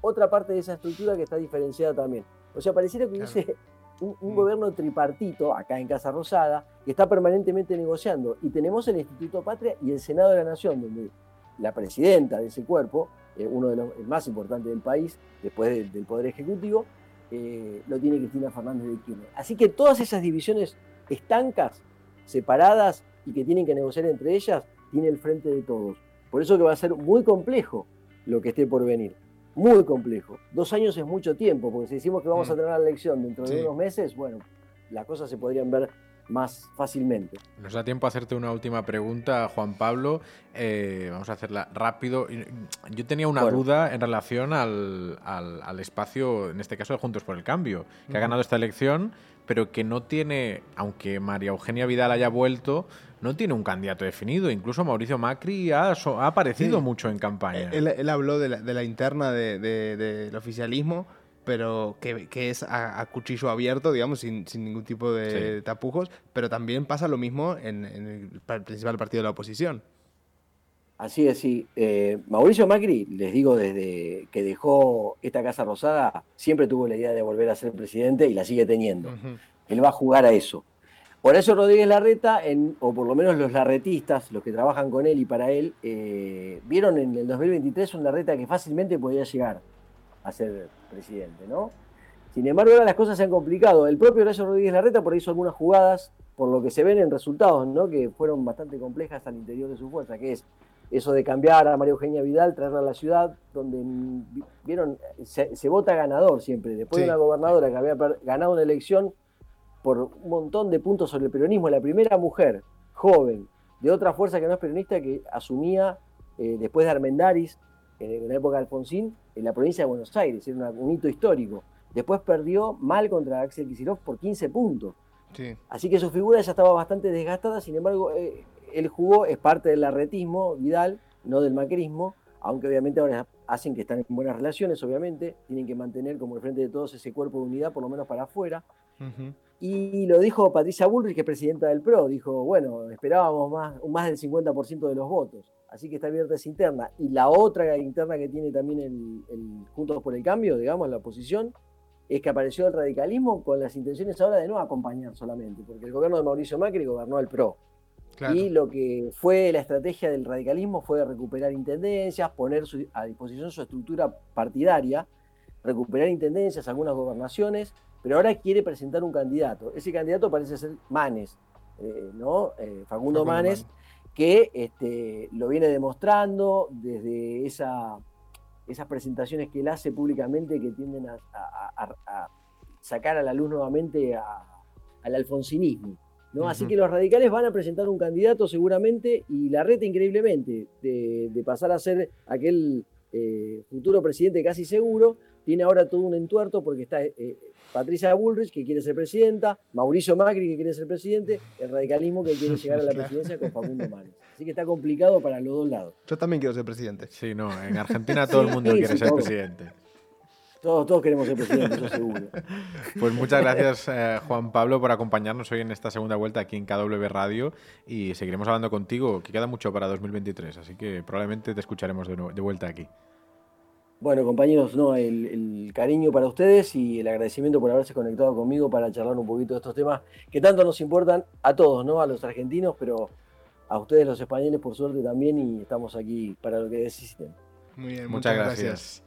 otra parte de esa estructura que está diferenciada también. O sea, pareciera que hubiese un, mm. gobierno tripartito acá en Casa Rosada que está permanentemente negociando. Y tenemos el Instituto Patria y el Senado de la Nación, donde la presidenta de ese cuerpo, eh, uno de los más importantes del país, después del Poder Ejecutivo, eh, lo tiene Cristina Fernández de Kirchner. Así que todas esas divisiones estancas, separadas y que tienen que negociar entre ellas, tiene el frente de todos. Por eso que va a ser muy complejo lo que esté por venir. Muy complejo. Dos años es mucho tiempo, porque si decimos que vamos a mm. tener la elección dentro de unos meses, bueno, las cosas se podrían ver más fácilmente. Nos da tiempo a hacerte una última pregunta, Juan Pablo. Eh, vamos a hacerla rápido. Yo tenía una duda en relación al, al, espacio, en este caso de Juntos por el Cambio, que ha ganado esta elección, pero que no tiene, aunque María Eugenia Vidal haya vuelto, no tiene un candidato definido. Incluso Mauricio Macri ha, ha aparecido mucho en campaña. Él, habló de la, interna del oficialismo, pero que, es a, cuchillo abierto, digamos, sin, ningún tipo de tapujos. Pero también pasa lo mismo en, el principal partido de la oposición. Así es, sí. Eh, Mauricio Macri, les digo, desde que dejó esta Casa Rosada, siempre tuvo la idea de volver a ser presidente y la sigue teniendo. Él va a jugar a eso. Horacio Rodríguez Larreta, o por lo menos los larretistas, los que trabajan con él y para él, eh, vieron en el 2023 un Larreta que fácilmente podía llegar a ser presidente, ¿no? Sin embargo, ahora las cosas se han complicado. El propio Horacio Rodríguez Larreta por ahí hizo algunas jugadas, por lo que se ven en resultados, ¿no? Que fueron bastante complejas al interior de su fuerza, que es eso de cambiar a María Eugenia Vidal, traerla a la ciudad, donde vieron, se, vota ganador siempre. Después de una gobernadora que había ganado una elección, por un montón de puntos sobre el peronismo, la primera mujer joven de otra fuerza que no es peronista que asumía eh, después de Armendaris, en la época de Alfonsín, en la provincia de Buenos Aires, era un hito histórico. Después perdió mal contra Axel Kicillof por 15 puntos. Así que su figura ya estaba bastante desgastada, sin embargo, eh, él jugó, es parte del arretismo, Vidal, no del macrismo, aunque obviamente ahora hacen que están en buenas relaciones, obviamente, tienen que mantener como el frente de todos ese cuerpo de unidad, por lo menos para afuera. Y lo dijo Patricia Bullrich, que es presidenta del PRO, dijo, bueno, esperábamos más, más del 50% de los votos, así que está abierta esa interna. Y la otra interna que tiene también el, Juntos por el Cambio, digamos, la oposición, es que apareció el radicalismo con las intenciones ahora de no acompañar solamente, porque el gobierno de Mauricio Macri gobernó el PRO. Y lo que fue la estrategia del radicalismo fue recuperar intendencias, poner a disposición su estructura partidaria, recuperar intendencias, algunas gobernaciones, pero ahora quiere presentar un candidato. Ese candidato parece ser Manes, eh, ¿no? Eh, Facundo, Manes, que este, lo viene demostrando desde esa, esas presentaciones que él hace públicamente que tienden a, sacar a la luz nuevamente al alfonsinismo. ¿no? Así que los radicales van a presentar un candidato seguramente y la reta increíblemente de, pasar a ser aquel eh, futuro presidente casi seguro, tiene ahora todo un entuerto porque está Patricia Bullrich, que quiere ser presidenta, Mauricio Macri, que quiere ser presidente, el radicalismo que quiere llegar a la presidencia con Facundo Manes. Así que está complicado para los dos lados. Yo también quiero ser presidente. Sí, no, en Argentina todo el mundo quiere ser presidente. Todos, todos queremos ser presidente, eso seguro. Pues muchas gracias, eh, Juan Pablo, por acompañarnos hoy en esta segunda vuelta aquí en KW Radio y seguiremos hablando contigo, que queda mucho para 2023, así que probablemente te escucharemos de, de vuelta aquí. Bueno, compañeros, no, el, cariño para ustedes y el agradecimiento por haberse conectado conmigo para charlar un poquito de estos temas que tanto nos importan a todos, ¿no? A los argentinos, pero a ustedes los españoles por suerte también y estamos aquí para lo que necesiten. Muy bien, muchas, gracias.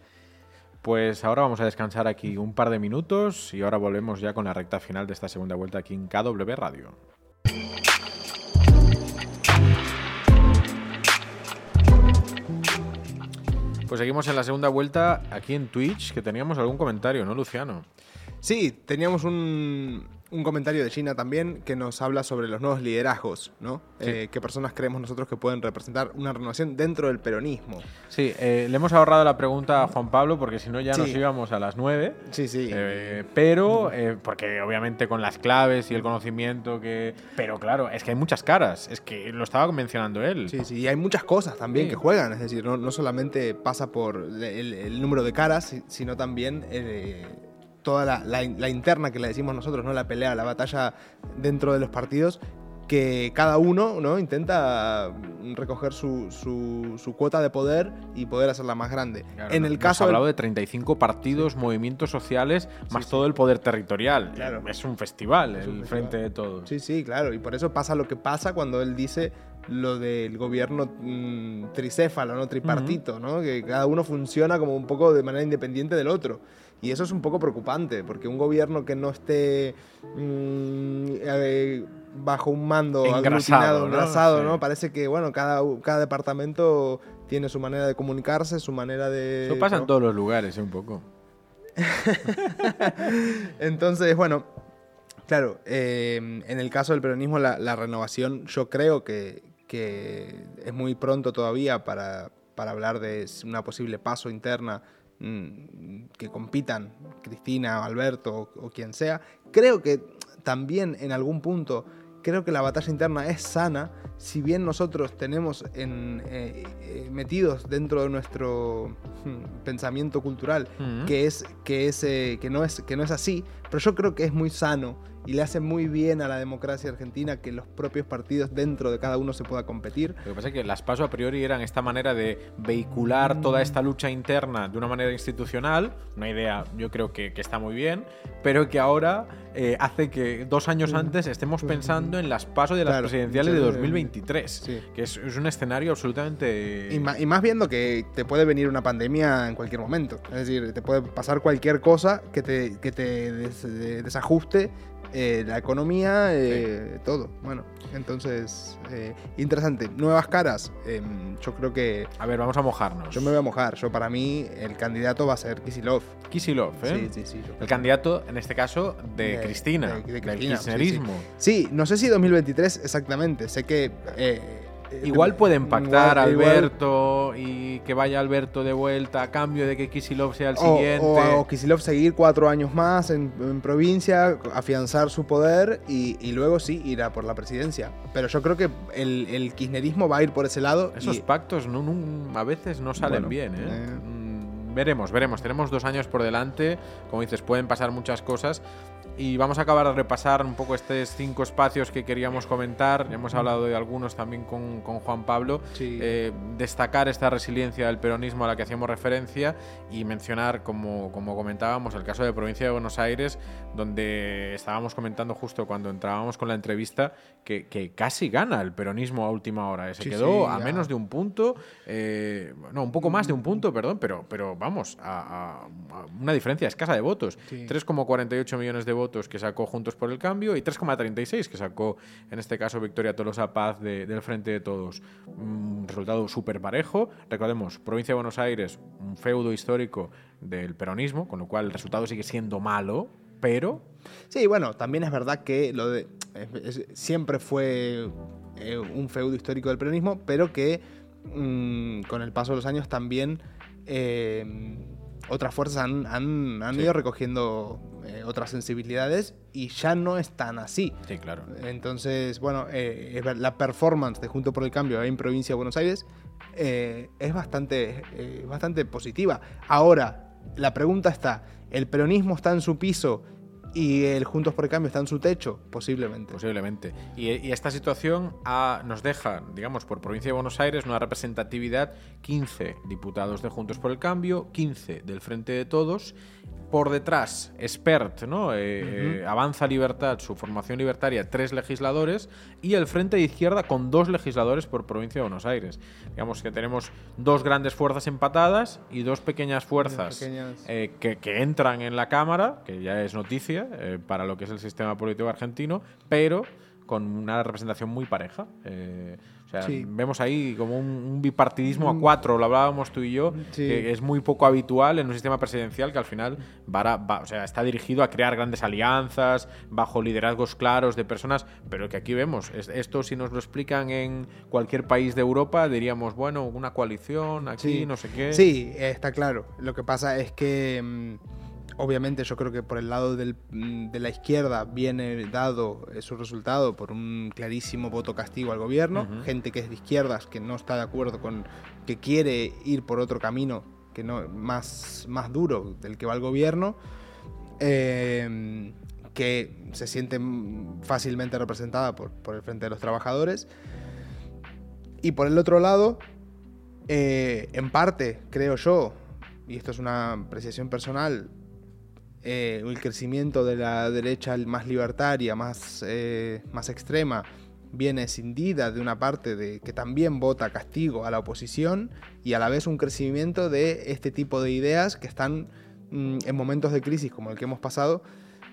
Pues ahora vamos a descansar aquí un par de minutos y ahora volvemos ya con la recta final de esta segunda vuelta aquí en KW Radio. Pues seguimos en la segunda vuelta aquí en Twitch, que teníamos algún comentario, ¿no, Luciano? Sí, teníamos un, un comentario de China también que nos habla sobre los nuevos liderazgos, ¿no? Eh, ¿Qué personas creemos nosotros que pueden representar una renovación dentro del peronismo? Sí, eh, le hemos ahorrado la pregunta a Juan Pablo porque si no ya nos íbamos a las nueve. Sí, sí. Eh, pero, porque obviamente con las claves y el conocimiento que... Pero claro, es que hay muchas caras, es que lo estaba mencionando él. Sí, sí, y hay muchas cosas también que juegan, es decir, no, solamente pasa por el, número de caras, sino también toda la, interna que le decimos nosotros, ¿no? La pelea, la batalla dentro de los partidos, que cada uno ¿no? intenta recoger su, su, cuota de poder y poder hacerla más grande. en el caso hablado de 35 partidos, movimientos sociales, más todo el poder territorial. Claro. Es un festival, el frente de todos. Sí, sí, claro. Y por eso pasa lo que pasa cuando él dice lo del gobierno mm, tricéfalo, ¿no? tripartito, ¿no? que cada uno funciona como un poco de manera independiente del otro. Y eso es un poco preocupante, porque un gobierno que no esté mm, eh, bajo un mando engrasado, engrasado, ¿no? Parece que, bueno, cada, cada departamento tiene su manera de comunicarse, su manera de... Eso pasa en todos los lugares, ¿eh? un poco. Entonces, bueno, claro, eh, en el caso del peronismo, la, renovación, yo creo que, que, es muy pronto todavía para, para hablar de una posible paso interna que compitan, Cristina, Alberto o, quien sea, creo que también en algún punto creo que la batalla interna es sana, si bien nosotros tenemos en, eh, eh, metidos dentro de nuestro hmm, pensamiento cultural que es que es eh, que no es que no es así, pero yo creo que es muy sano y le hace muy bien a la democracia argentina que los propios partidos dentro de cada uno se pueda competir. Lo que pasa es que las PASO a priori eran esta manera de vehicular toda esta lucha interna de una manera institucional, una idea yo creo que, está muy bien, pero que ahora eh, hace que dos años antes estemos pensando en las PASO de las presidenciales de 2023, que es, un escenario absolutamente... Y más, y más viendo que te puede venir una pandemia en cualquier momento, es decir, te puede pasar cualquier cosa que te, que te desajuste eh, la economía, eh, todo. Bueno, entonces, eh, interesante. Nuevas caras, em, yo creo que... A ver, vamos a mojarnos. Yo me voy a mojar. Yo para mí el candidato va a ser Kisilov. Kisilov, ¿eh? Sí, sí, sí. El candidato, en este caso, de, Cristina, de, del kirchnerismo. Sí, no sé si 2023 exactamente. Sé que Igual pueden pactar Alberto y que vaya Alberto de vuelta a cambio de que Kisilov sea el siguiente. O, Kisilov seguir cuatro años más en, provincia, afianzar su poder y, luego sí irá por la presidencia. Pero yo creo que el, kirchnerismo va a ir por ese lado. Esos pactos no, a veces no salen bien. ¿eh? Eh. Mm, veremos, veremos. Tenemos dos años por delante. Como dices, pueden pasar muchas cosas Y vamos a acabar de repasar un poco estos cinco espacios que queríamos comentar. Ya hemos hablado de algunos también con, con Juan Pablo. Sí. Eh, destacar esta resiliencia del peronismo a la que hacíamos referencia y mencionar, como, como comentábamos, el caso de provincia de Buenos Aires, donde estábamos comentando justo cuando entrábamos con la entrevista que, que casi gana el peronismo a última hora. Eh, Se Sí, quedó sí, a menos de un punto, eh, no, un poco más de un punto, perdón, pero, pero vamos, a, a- a una diferencia escasa de votos. Sí. 3,48 millones de votos que sacó Juntos por el Cambio y 3,36 que sacó, en este caso, Victoria Tolosa Paz de- del Frente de Todos. Un resultado súper parejo. Recordemos, provincia de Buenos Aires, un feudo histórico del peronismo, con lo cual el resultado sigue siendo malo, pero Sí, bueno, también es verdad que lo de es- es- siempre fue eh, un feudo histórico del peronismo, pero que mm, con el paso de los años también eh, otras fuerzas han, han- han Sí. ido recogiendo eh, otras sensibilidades y ya no es tan así. sí, claro. Entonces, bueno, eh, la performance de Junto por el Cambio en provincia de Buenos Aires eh, es bastante, eh, bastante positiva. Ahora, la pregunta está, ¿el peronismo está en su piso y el Juntos por el Cambio está en su techo? Posiblemente. Posiblemente. Y, y esta situación ha- nos deja, digamos, por provincia de Buenos Aires una representatividad 15 diputados de Juntos por el Cambio, 15 del Frente de Todos. Por detrás, Expert, ¿no? Eh, eh, Avanza Libertad, su formación libertaria, tres legisladores. Y el Frente de Izquierda con dos legisladores por provincia de Buenos Aires. Digamos que tenemos dos grandes fuerzas empatadas y dos pequeñas fuerzas pequeñas. eh, que, que entran en la Cámara, que ya es noticia eh, para lo que es el sistema político argentino, pero con una representación muy pareja. O sea, Sí. vemos ahí como un, un bipartidismo a cuatro, lo hablábamos tú y yo, Sí. que es muy poco habitual en un sistema presidencial que al final va, va- o sea, está dirigido a crear grandes alianzas bajo liderazgos claros de personas, pero que aquí vemos, es- esto si nos lo explican en cualquier país de Europa, diríamos, bueno, una coalición aquí, Sí. no sé qué. Sí, está claro. Lo que pasa es que, mm, obviamente, yo creo que por el lado del- mm, de la izquierda viene dado eh, su resultado por un clarísimo voto castigo al gobierno. Gente que es de izquierdas, que no está de acuerdo con, que quiere ir por otro camino que no más, más duro del que va el gobierno. eh, que se siente mm, fácilmente representada por, por el Frente de los Trabajadores. Y por el otro lado, eh, en parte, creo yo, y esto es una apreciación personal, eh, el crecimiento de la derecha más libertaria, más, eh, más extrema, viene escindida de una parte de, que también vota castigo a la oposición y a la vez un crecimiento de este tipo de ideas que están mm, en momentos de crisis como el que hemos pasado,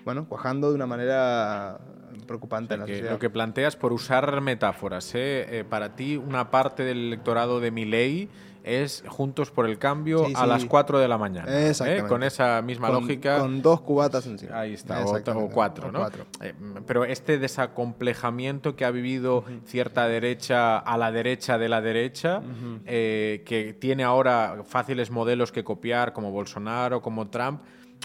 bueno, cuajando de una manera preocupante en la sociedad. lo que planteas por usar metáforas, ¿eh? Eh, para ti una parte del electorado de Milei es Juntos por el Cambio Sí, a sí. las 4 de la mañana. ¿eh? Con esa misma Con- lógica. Con dos cubatas encima. Ahí está, o, cuatro, o ¿no? cuatro. Eh, pero este desacomplejamiento que ha vivido cierta derecha a la derecha de la derecha, eh, que tiene ahora fáciles modelos que copiar, como Bolsonaro, como Trump,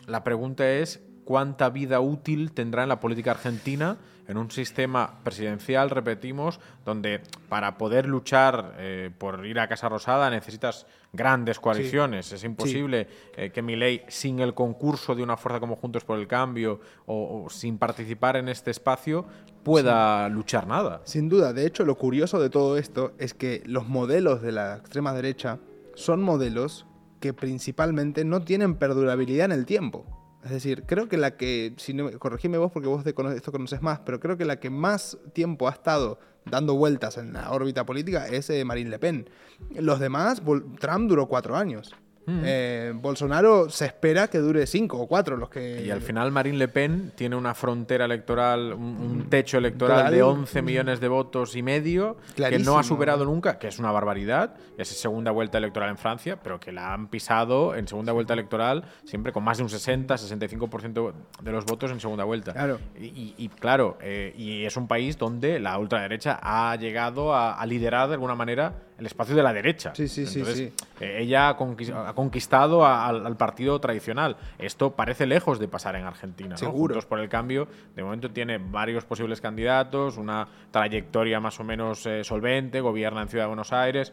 la pregunta es cuánta vida útil tendrá en la política argentina en un sistema presidencial, repetimos, donde para poder luchar eh, por ir a Casa Rosada necesitas grandes coaliciones. Es imposible eh, que Milei, sin el concurso de una fuerza como Juntos por el Cambio o, o sin participar en este espacio, pueda luchar nada. Sin duda, de hecho, lo curioso de todo esto es que los modelos de la extrema derecha son modelos que principalmente no tienen perdurabilidad en el tiempo. Es decir, creo que la que, si no, corregime vos porque vos de esto conoces más, pero creo que la que más tiempo ha estado dando vueltas en la órbita política es eh, Marine Le Pen. Los demás, Trump duró cuatro años. Mm. Eh, Bolsonaro se espera que dure cinco o cuatro los que... Y al final Marine Le Pen tiene una frontera electoral, un, un techo electoral de 11 millones de votos y medio, que no ha superado nunca, que es una barbaridad, es segunda vuelta electoral en Francia, pero que la han pisado en segunda vuelta electoral siempre con más de un 60, 65% de los votos en segunda vuelta. Claro. Y, y- y, claro, eh, y es un país donde la ultraderecha ha llegado a, a liderar de alguna manera el espacio de la derecha. Sí, sí, sí, Entonces, sí. eh, ella ha, conquis- ha conquistado al, al partido tradicional. Esto parece lejos de pasar en Argentina. ¿no? Seguro. Juntos por el cambio, de momento tiene varios posibles candidatos, una trayectoria más o menos eh, solvente, gobierna en Ciudad de Buenos Aires.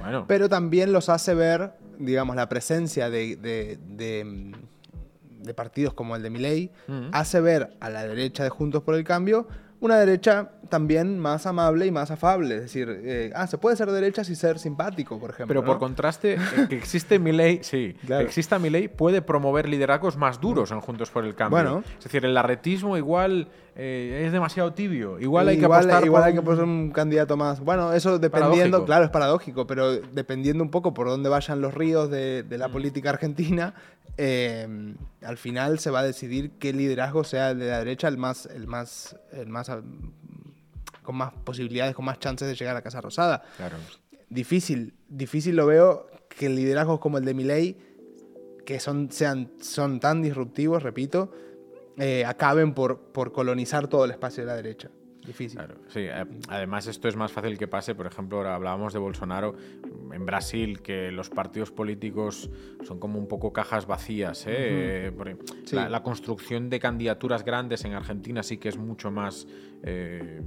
Bueno, Pero también los hace ver, digamos, la presencia de, de- de, de partidos como el de Milei hace ver a la derecha de Juntos por el Cambio una derecha también más amable y más afable. Es decir, eh, ah, se puede ser derecha sin ser simpático, por ejemplo. Pero por contraste, eh, que existe Milei, sí, Claro. que exista Milei puede promover liderazgos más duros en Juntos por el Cambio. Bueno. Es decir, el arretismo igual eh, es demasiado tibio. Igual hay que igual, apostar igual por hay que poner un candidato más. Bueno, eso dependiendo, Paradójico. claro, es paradójico, pero dependiendo un poco por dónde vayan los ríos de, de Mm. la política argentina, eh, al final se va a decidir qué liderazgo sea el de la derecha el más, el más, el más con más posibilidades, con más chances de llegar a Casa Rosada. Claro. Difícil, difícil lo veo que liderazgos como el de Milei, que son, sean, son tan disruptivos, repito, eh, acaben por, por colonizar todo el espacio de la derecha. Difícil. Claro, sí. eh, Además, esto es más fácil que pase. Por ejemplo, ahora hablábamos de Bolsonaro en Brasil, que los partidos políticos son como un poco cajas vacías. ¿eh? Sí. la, la construcción de candidaturas grandes en Argentina sí que es mucho más eh,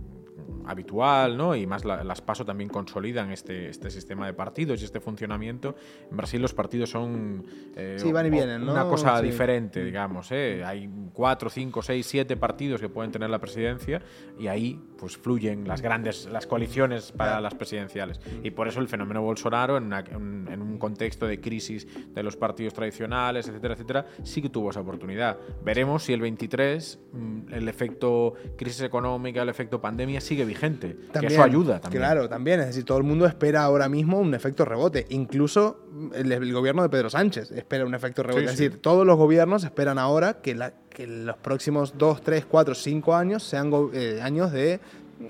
habitual, ¿no? Y más la- las PASO también consolidan este, este sistema de partidos y este funcionamiento. En Brasil los partidos son eh, Sí, van y vienen, ¿no? una cosa Sí. diferente, digamos. ¿eh? Hay cuatro, cinco, seis, siete partidos que pueden tener la presidencia y ahí pues fluyen las grandes, las coaliciones para las presidenciales. Y por eso el fenómeno Bolsonaro, en, una- en- en un contexto de crisis de los partidos tradicionales, etcétera, etcétera, sí que tuvo esa oportunidad. Veremos si el 23 mm, el efecto crisis económica, el efecto pandemia sigue vigente. que eso ayuda también. Claro, también. Es decir, todo el mundo espera ahora mismo un efecto rebote. Incluso el, el gobierno de Pedro Sánchez espera un efecto rebote. Sí, es sí. decir, todos los gobiernos esperan ahora que, la- que los próximos 2, 3, 4, 5 años sean eh, años de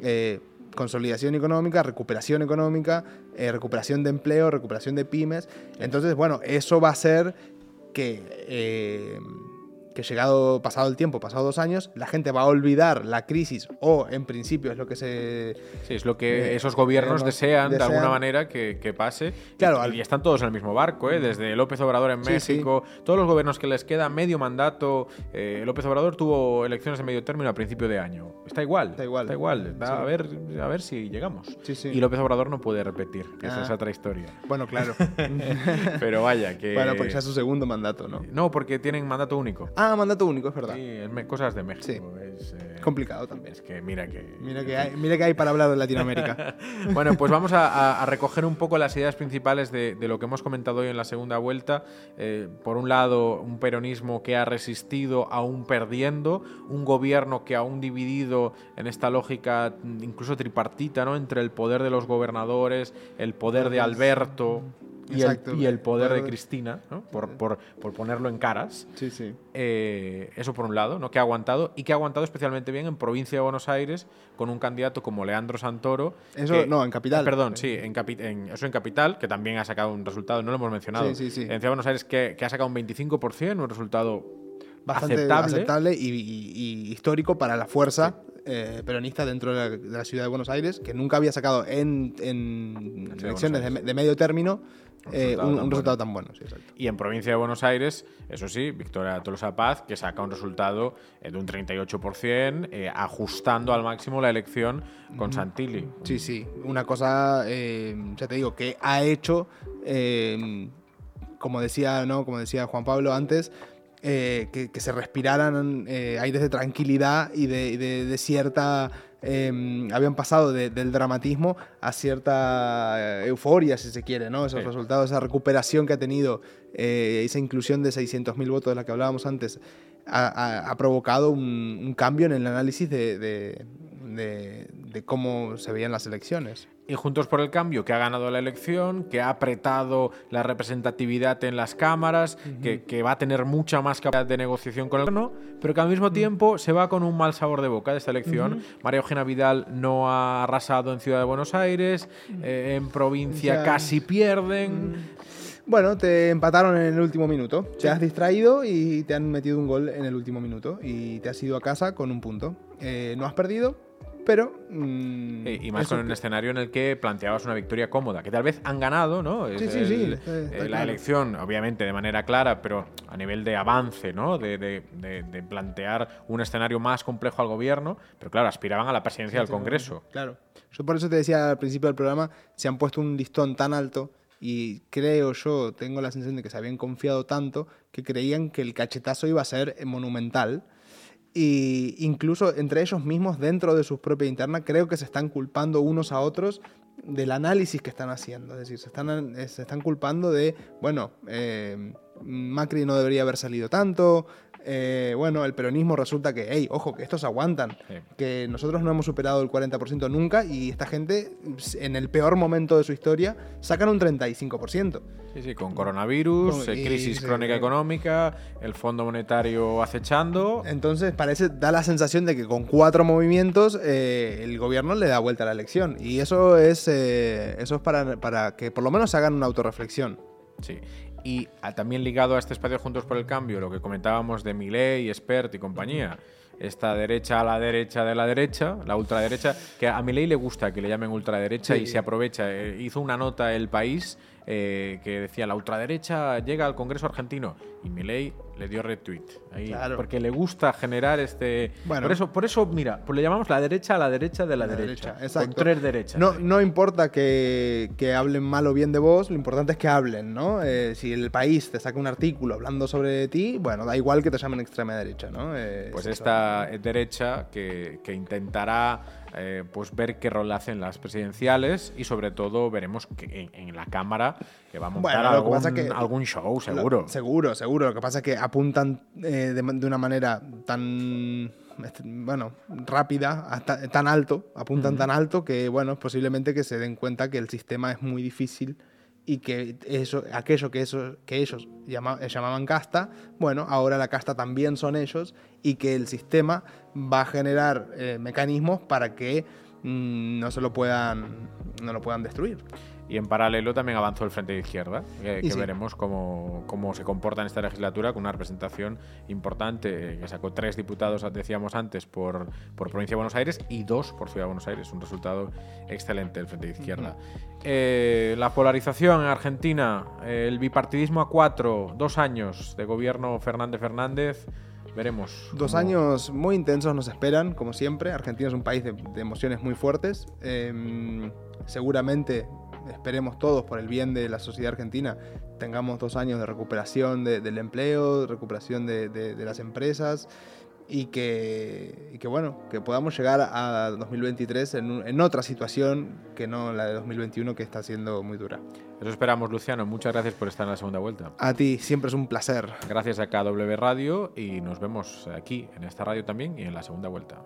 eh, consolidación económica, recuperación económica, eh, recuperación de empleo, recuperación de pymes. Entonces, bueno, eso va a hacer que, que llegado, pasado el tiempo, pasado dos años, la gente va a olvidar la crisis o en principio es lo que se... Sí, es lo que Eh, esos gobiernos desean, de alguna manera que, que pase. Claro, y, al- y están todos en el mismo barco, ¿eh? desde López Obrador en Sí, sí. México, todos los gobiernos que les queda medio mandato. eh, López Obrador tuvo elecciones de medio término a principio de año. Está igual. Está igual. Está igual. Sí. a, ver, a ver si llegamos. Sí, sí. Y López Obrador no puede repetir, que esa Ah. es otra historia. Bueno, claro. Pero vaya, que. bueno, porque ya es su segundo mandato, ¿no? No, porque tienen mandato único. Ah, mandato único, es verdad. Sí, cosas de México. Sí. Es, eh, Complicado también. Es que mira que. Mira que hay, mira que hay para hablar de Latinoamérica. Bueno, pues vamos a, recoger un poco las ideas principales de, de lo que hemos comentado hoy en la segunda vuelta. Eh, por un lado, un peronismo que ha resistido aún perdiendo, un gobierno que aún dividido en esta lógica mm, incluso tripartita, ¿no? Entre el poder de los gobernadores, el poder de Alberto y, el, Exacto. y el poder de Cristina, ¿no? por, por- por ponerlo en caras. Sí, sí. Eh, eso por un lado, ¿no? que ha aguantado y que ha aguantado especialmente bien en provincia de Buenos Aires con un candidato como Leandro Santoro. Eso, que- no, en Capital. eh, perdón, sí, en, capi- en- eso en Capital, que también ha sacado un resultado, no lo hemos mencionado. Sí, sí, sí. En Ciudad de Buenos Aires que, que ha sacado un 25%, un resultado Bastante aceptable. aceptable, y, y- y histórico para la fuerza eh, peronista dentro de la, de la ciudad de Buenos Aires, que nunca había sacado en, elecciones de, medio término Un eh, resultado un, tan un resultado tan bueno. sí. Y en provincia de Buenos Aires, eso sí, Victoria Tolosa Paz, que saca un resultado eh, de un 38%, eh, ajustando al máximo la elección con Santilli. Sí, sí. Una cosa, ya te digo, que ha hecho, como decía, ¿no? Como decía Juan Pablo antes, eh, que, que se respiraran eh, aires de tranquilidad y de, de- de cierta. eh, habían pasado de- del dramatismo a cierta eh, euforia, si se quiere, ¿no? Esos Sí. resultados, esa recuperación que ha tenido, eh, esa inclusión de 600.000 votos de la que hablábamos antes, ha, provocado un, un cambio en el análisis de, de- de- de cómo se veían las elecciones. Y Juntos por el Cambio, que ha ganado la elección, que ha apretado la representatividad en las cámaras, que, que va a tener mucha más capacidad de negociación con el gobierno, pero que al mismo tiempo se va con un mal sabor de boca de esta elección. María Eugenia Vidal no ha arrasado en Ciudad de Buenos Aires, eh, en provincia Ya. casi pierden. Bueno, te empataron en el último minuto. Te has distraído y te han metido un gol en el último minuto. Y te has ido a casa con un punto. Eh, no has perdido, pero. mm, y más con un que- escenario en el que planteabas una victoria cómoda, que tal vez han ganado, ¿no? Es Sí, sí, el- sí, eh, está- está la claro. elección, obviamente, de manera clara, pero a nivel de avance, ¿no? De, de- de- de plantear un escenario más complejo al gobierno, pero claro, aspiraban a la presidencia del Congreso. Claro. Yo por eso te decía al principio del programa, se han puesto un listón tan alto y creo yo, tengo la sensación de que se habían confiado tanto que creían que el cachetazo iba a ser monumental. Y incluso entre ellos mismos, dentro de su propia interna, creo que se están culpando unos a otros del análisis que están haciendo. Es decir, se están, eh, se están culpando de, bueno, eh, Macri no debería haber salido tanto, eh, bueno, el peronismo resulta que, hey, ojo, que estos aguantan, que nosotros no hemos superado el 40% nunca y esta gente, en el peor momento de su historia, sacan un 35%. Sí, sí, con coronavirus, eh, crisis crónica económica, el Fondo Monetario acechando. Entonces, parece, da la sensación de que con cuatro movimientos eh, el gobierno le da vuelta a la elección. Y eso es, eso es para, para que por lo menos hagan una autorreflexión. Sí. Y también ligado a este espacio Juntos por el Cambio, lo que comentábamos de Milei, Expert y compañía. Esta derecha a la derecha de la derecha, la ultraderecha, que a Milei le gusta que le llamen ultraderecha y se aprovecha. Eh, hizo una nota El País eh, que decía la ultraderecha llega al Congreso argentino y Milei le dio retweet. Ahí, porque le gusta generar este bueno, por eso por eso mira pues le llamamos la derecha a la derecha de la, derecha, con tres derechas. No, no importa que, que, hablen mal o bien de vos lo importante es que hablen no eh, si el país te saca un artículo hablando sobre ti bueno da igual que te llamen extrema derecha no eh, pues esta derecha que, que intentará eh, pues ver qué rol hacen las presidenciales y sobre todo veremos que en, la Cámara que va a montar algún, show, seguro. seguro, seguro. Lo que pasa es que apuntan eh, de, una manera tan bueno, rápida, hasta, tan alto, apuntan tan alto que, bueno, posiblemente que se den cuenta que el sistema es muy difícil y que eso, aquello que, que ellos llamaban casta, bueno, ahora la casta también son ellos y que el sistema va a generar eh, mecanismos para que mm, no se lo puedan, no lo puedan destruir. Y en paralelo también avanzó el Frente de Izquierda, que, veremos cómo, cómo, se comporta en esta legislatura con una representación importante, que sacó tres diputados, decíamos antes, por, por provincia de Buenos Aires y dos por Ciudad de Buenos Aires. Un resultado excelente del Frente de Izquierda. Eh, la polarización en Argentina, el bipartidismo a cuatro, dos años de gobierno Fernández Fernández. Veremos. Dos años muy intensos nos esperan, como siempre. Argentina es un país de, emociones muy fuertes. Em, seguramente esperemos todos por el bien de la sociedad argentina, tengamos dos años de recuperación del empleo, recuperación de, las empresas y que, que, bueno, que podamos llegar a 2023 en, en, otra situación que no la de 2021 que está siendo muy dura. Eso esperamos, Luciano. Muchas gracias por estar en la segunda vuelta. A ti, siempre es un placer. Gracias a KW Radio y nos vemos aquí, en esta radio también y en la segunda vuelta.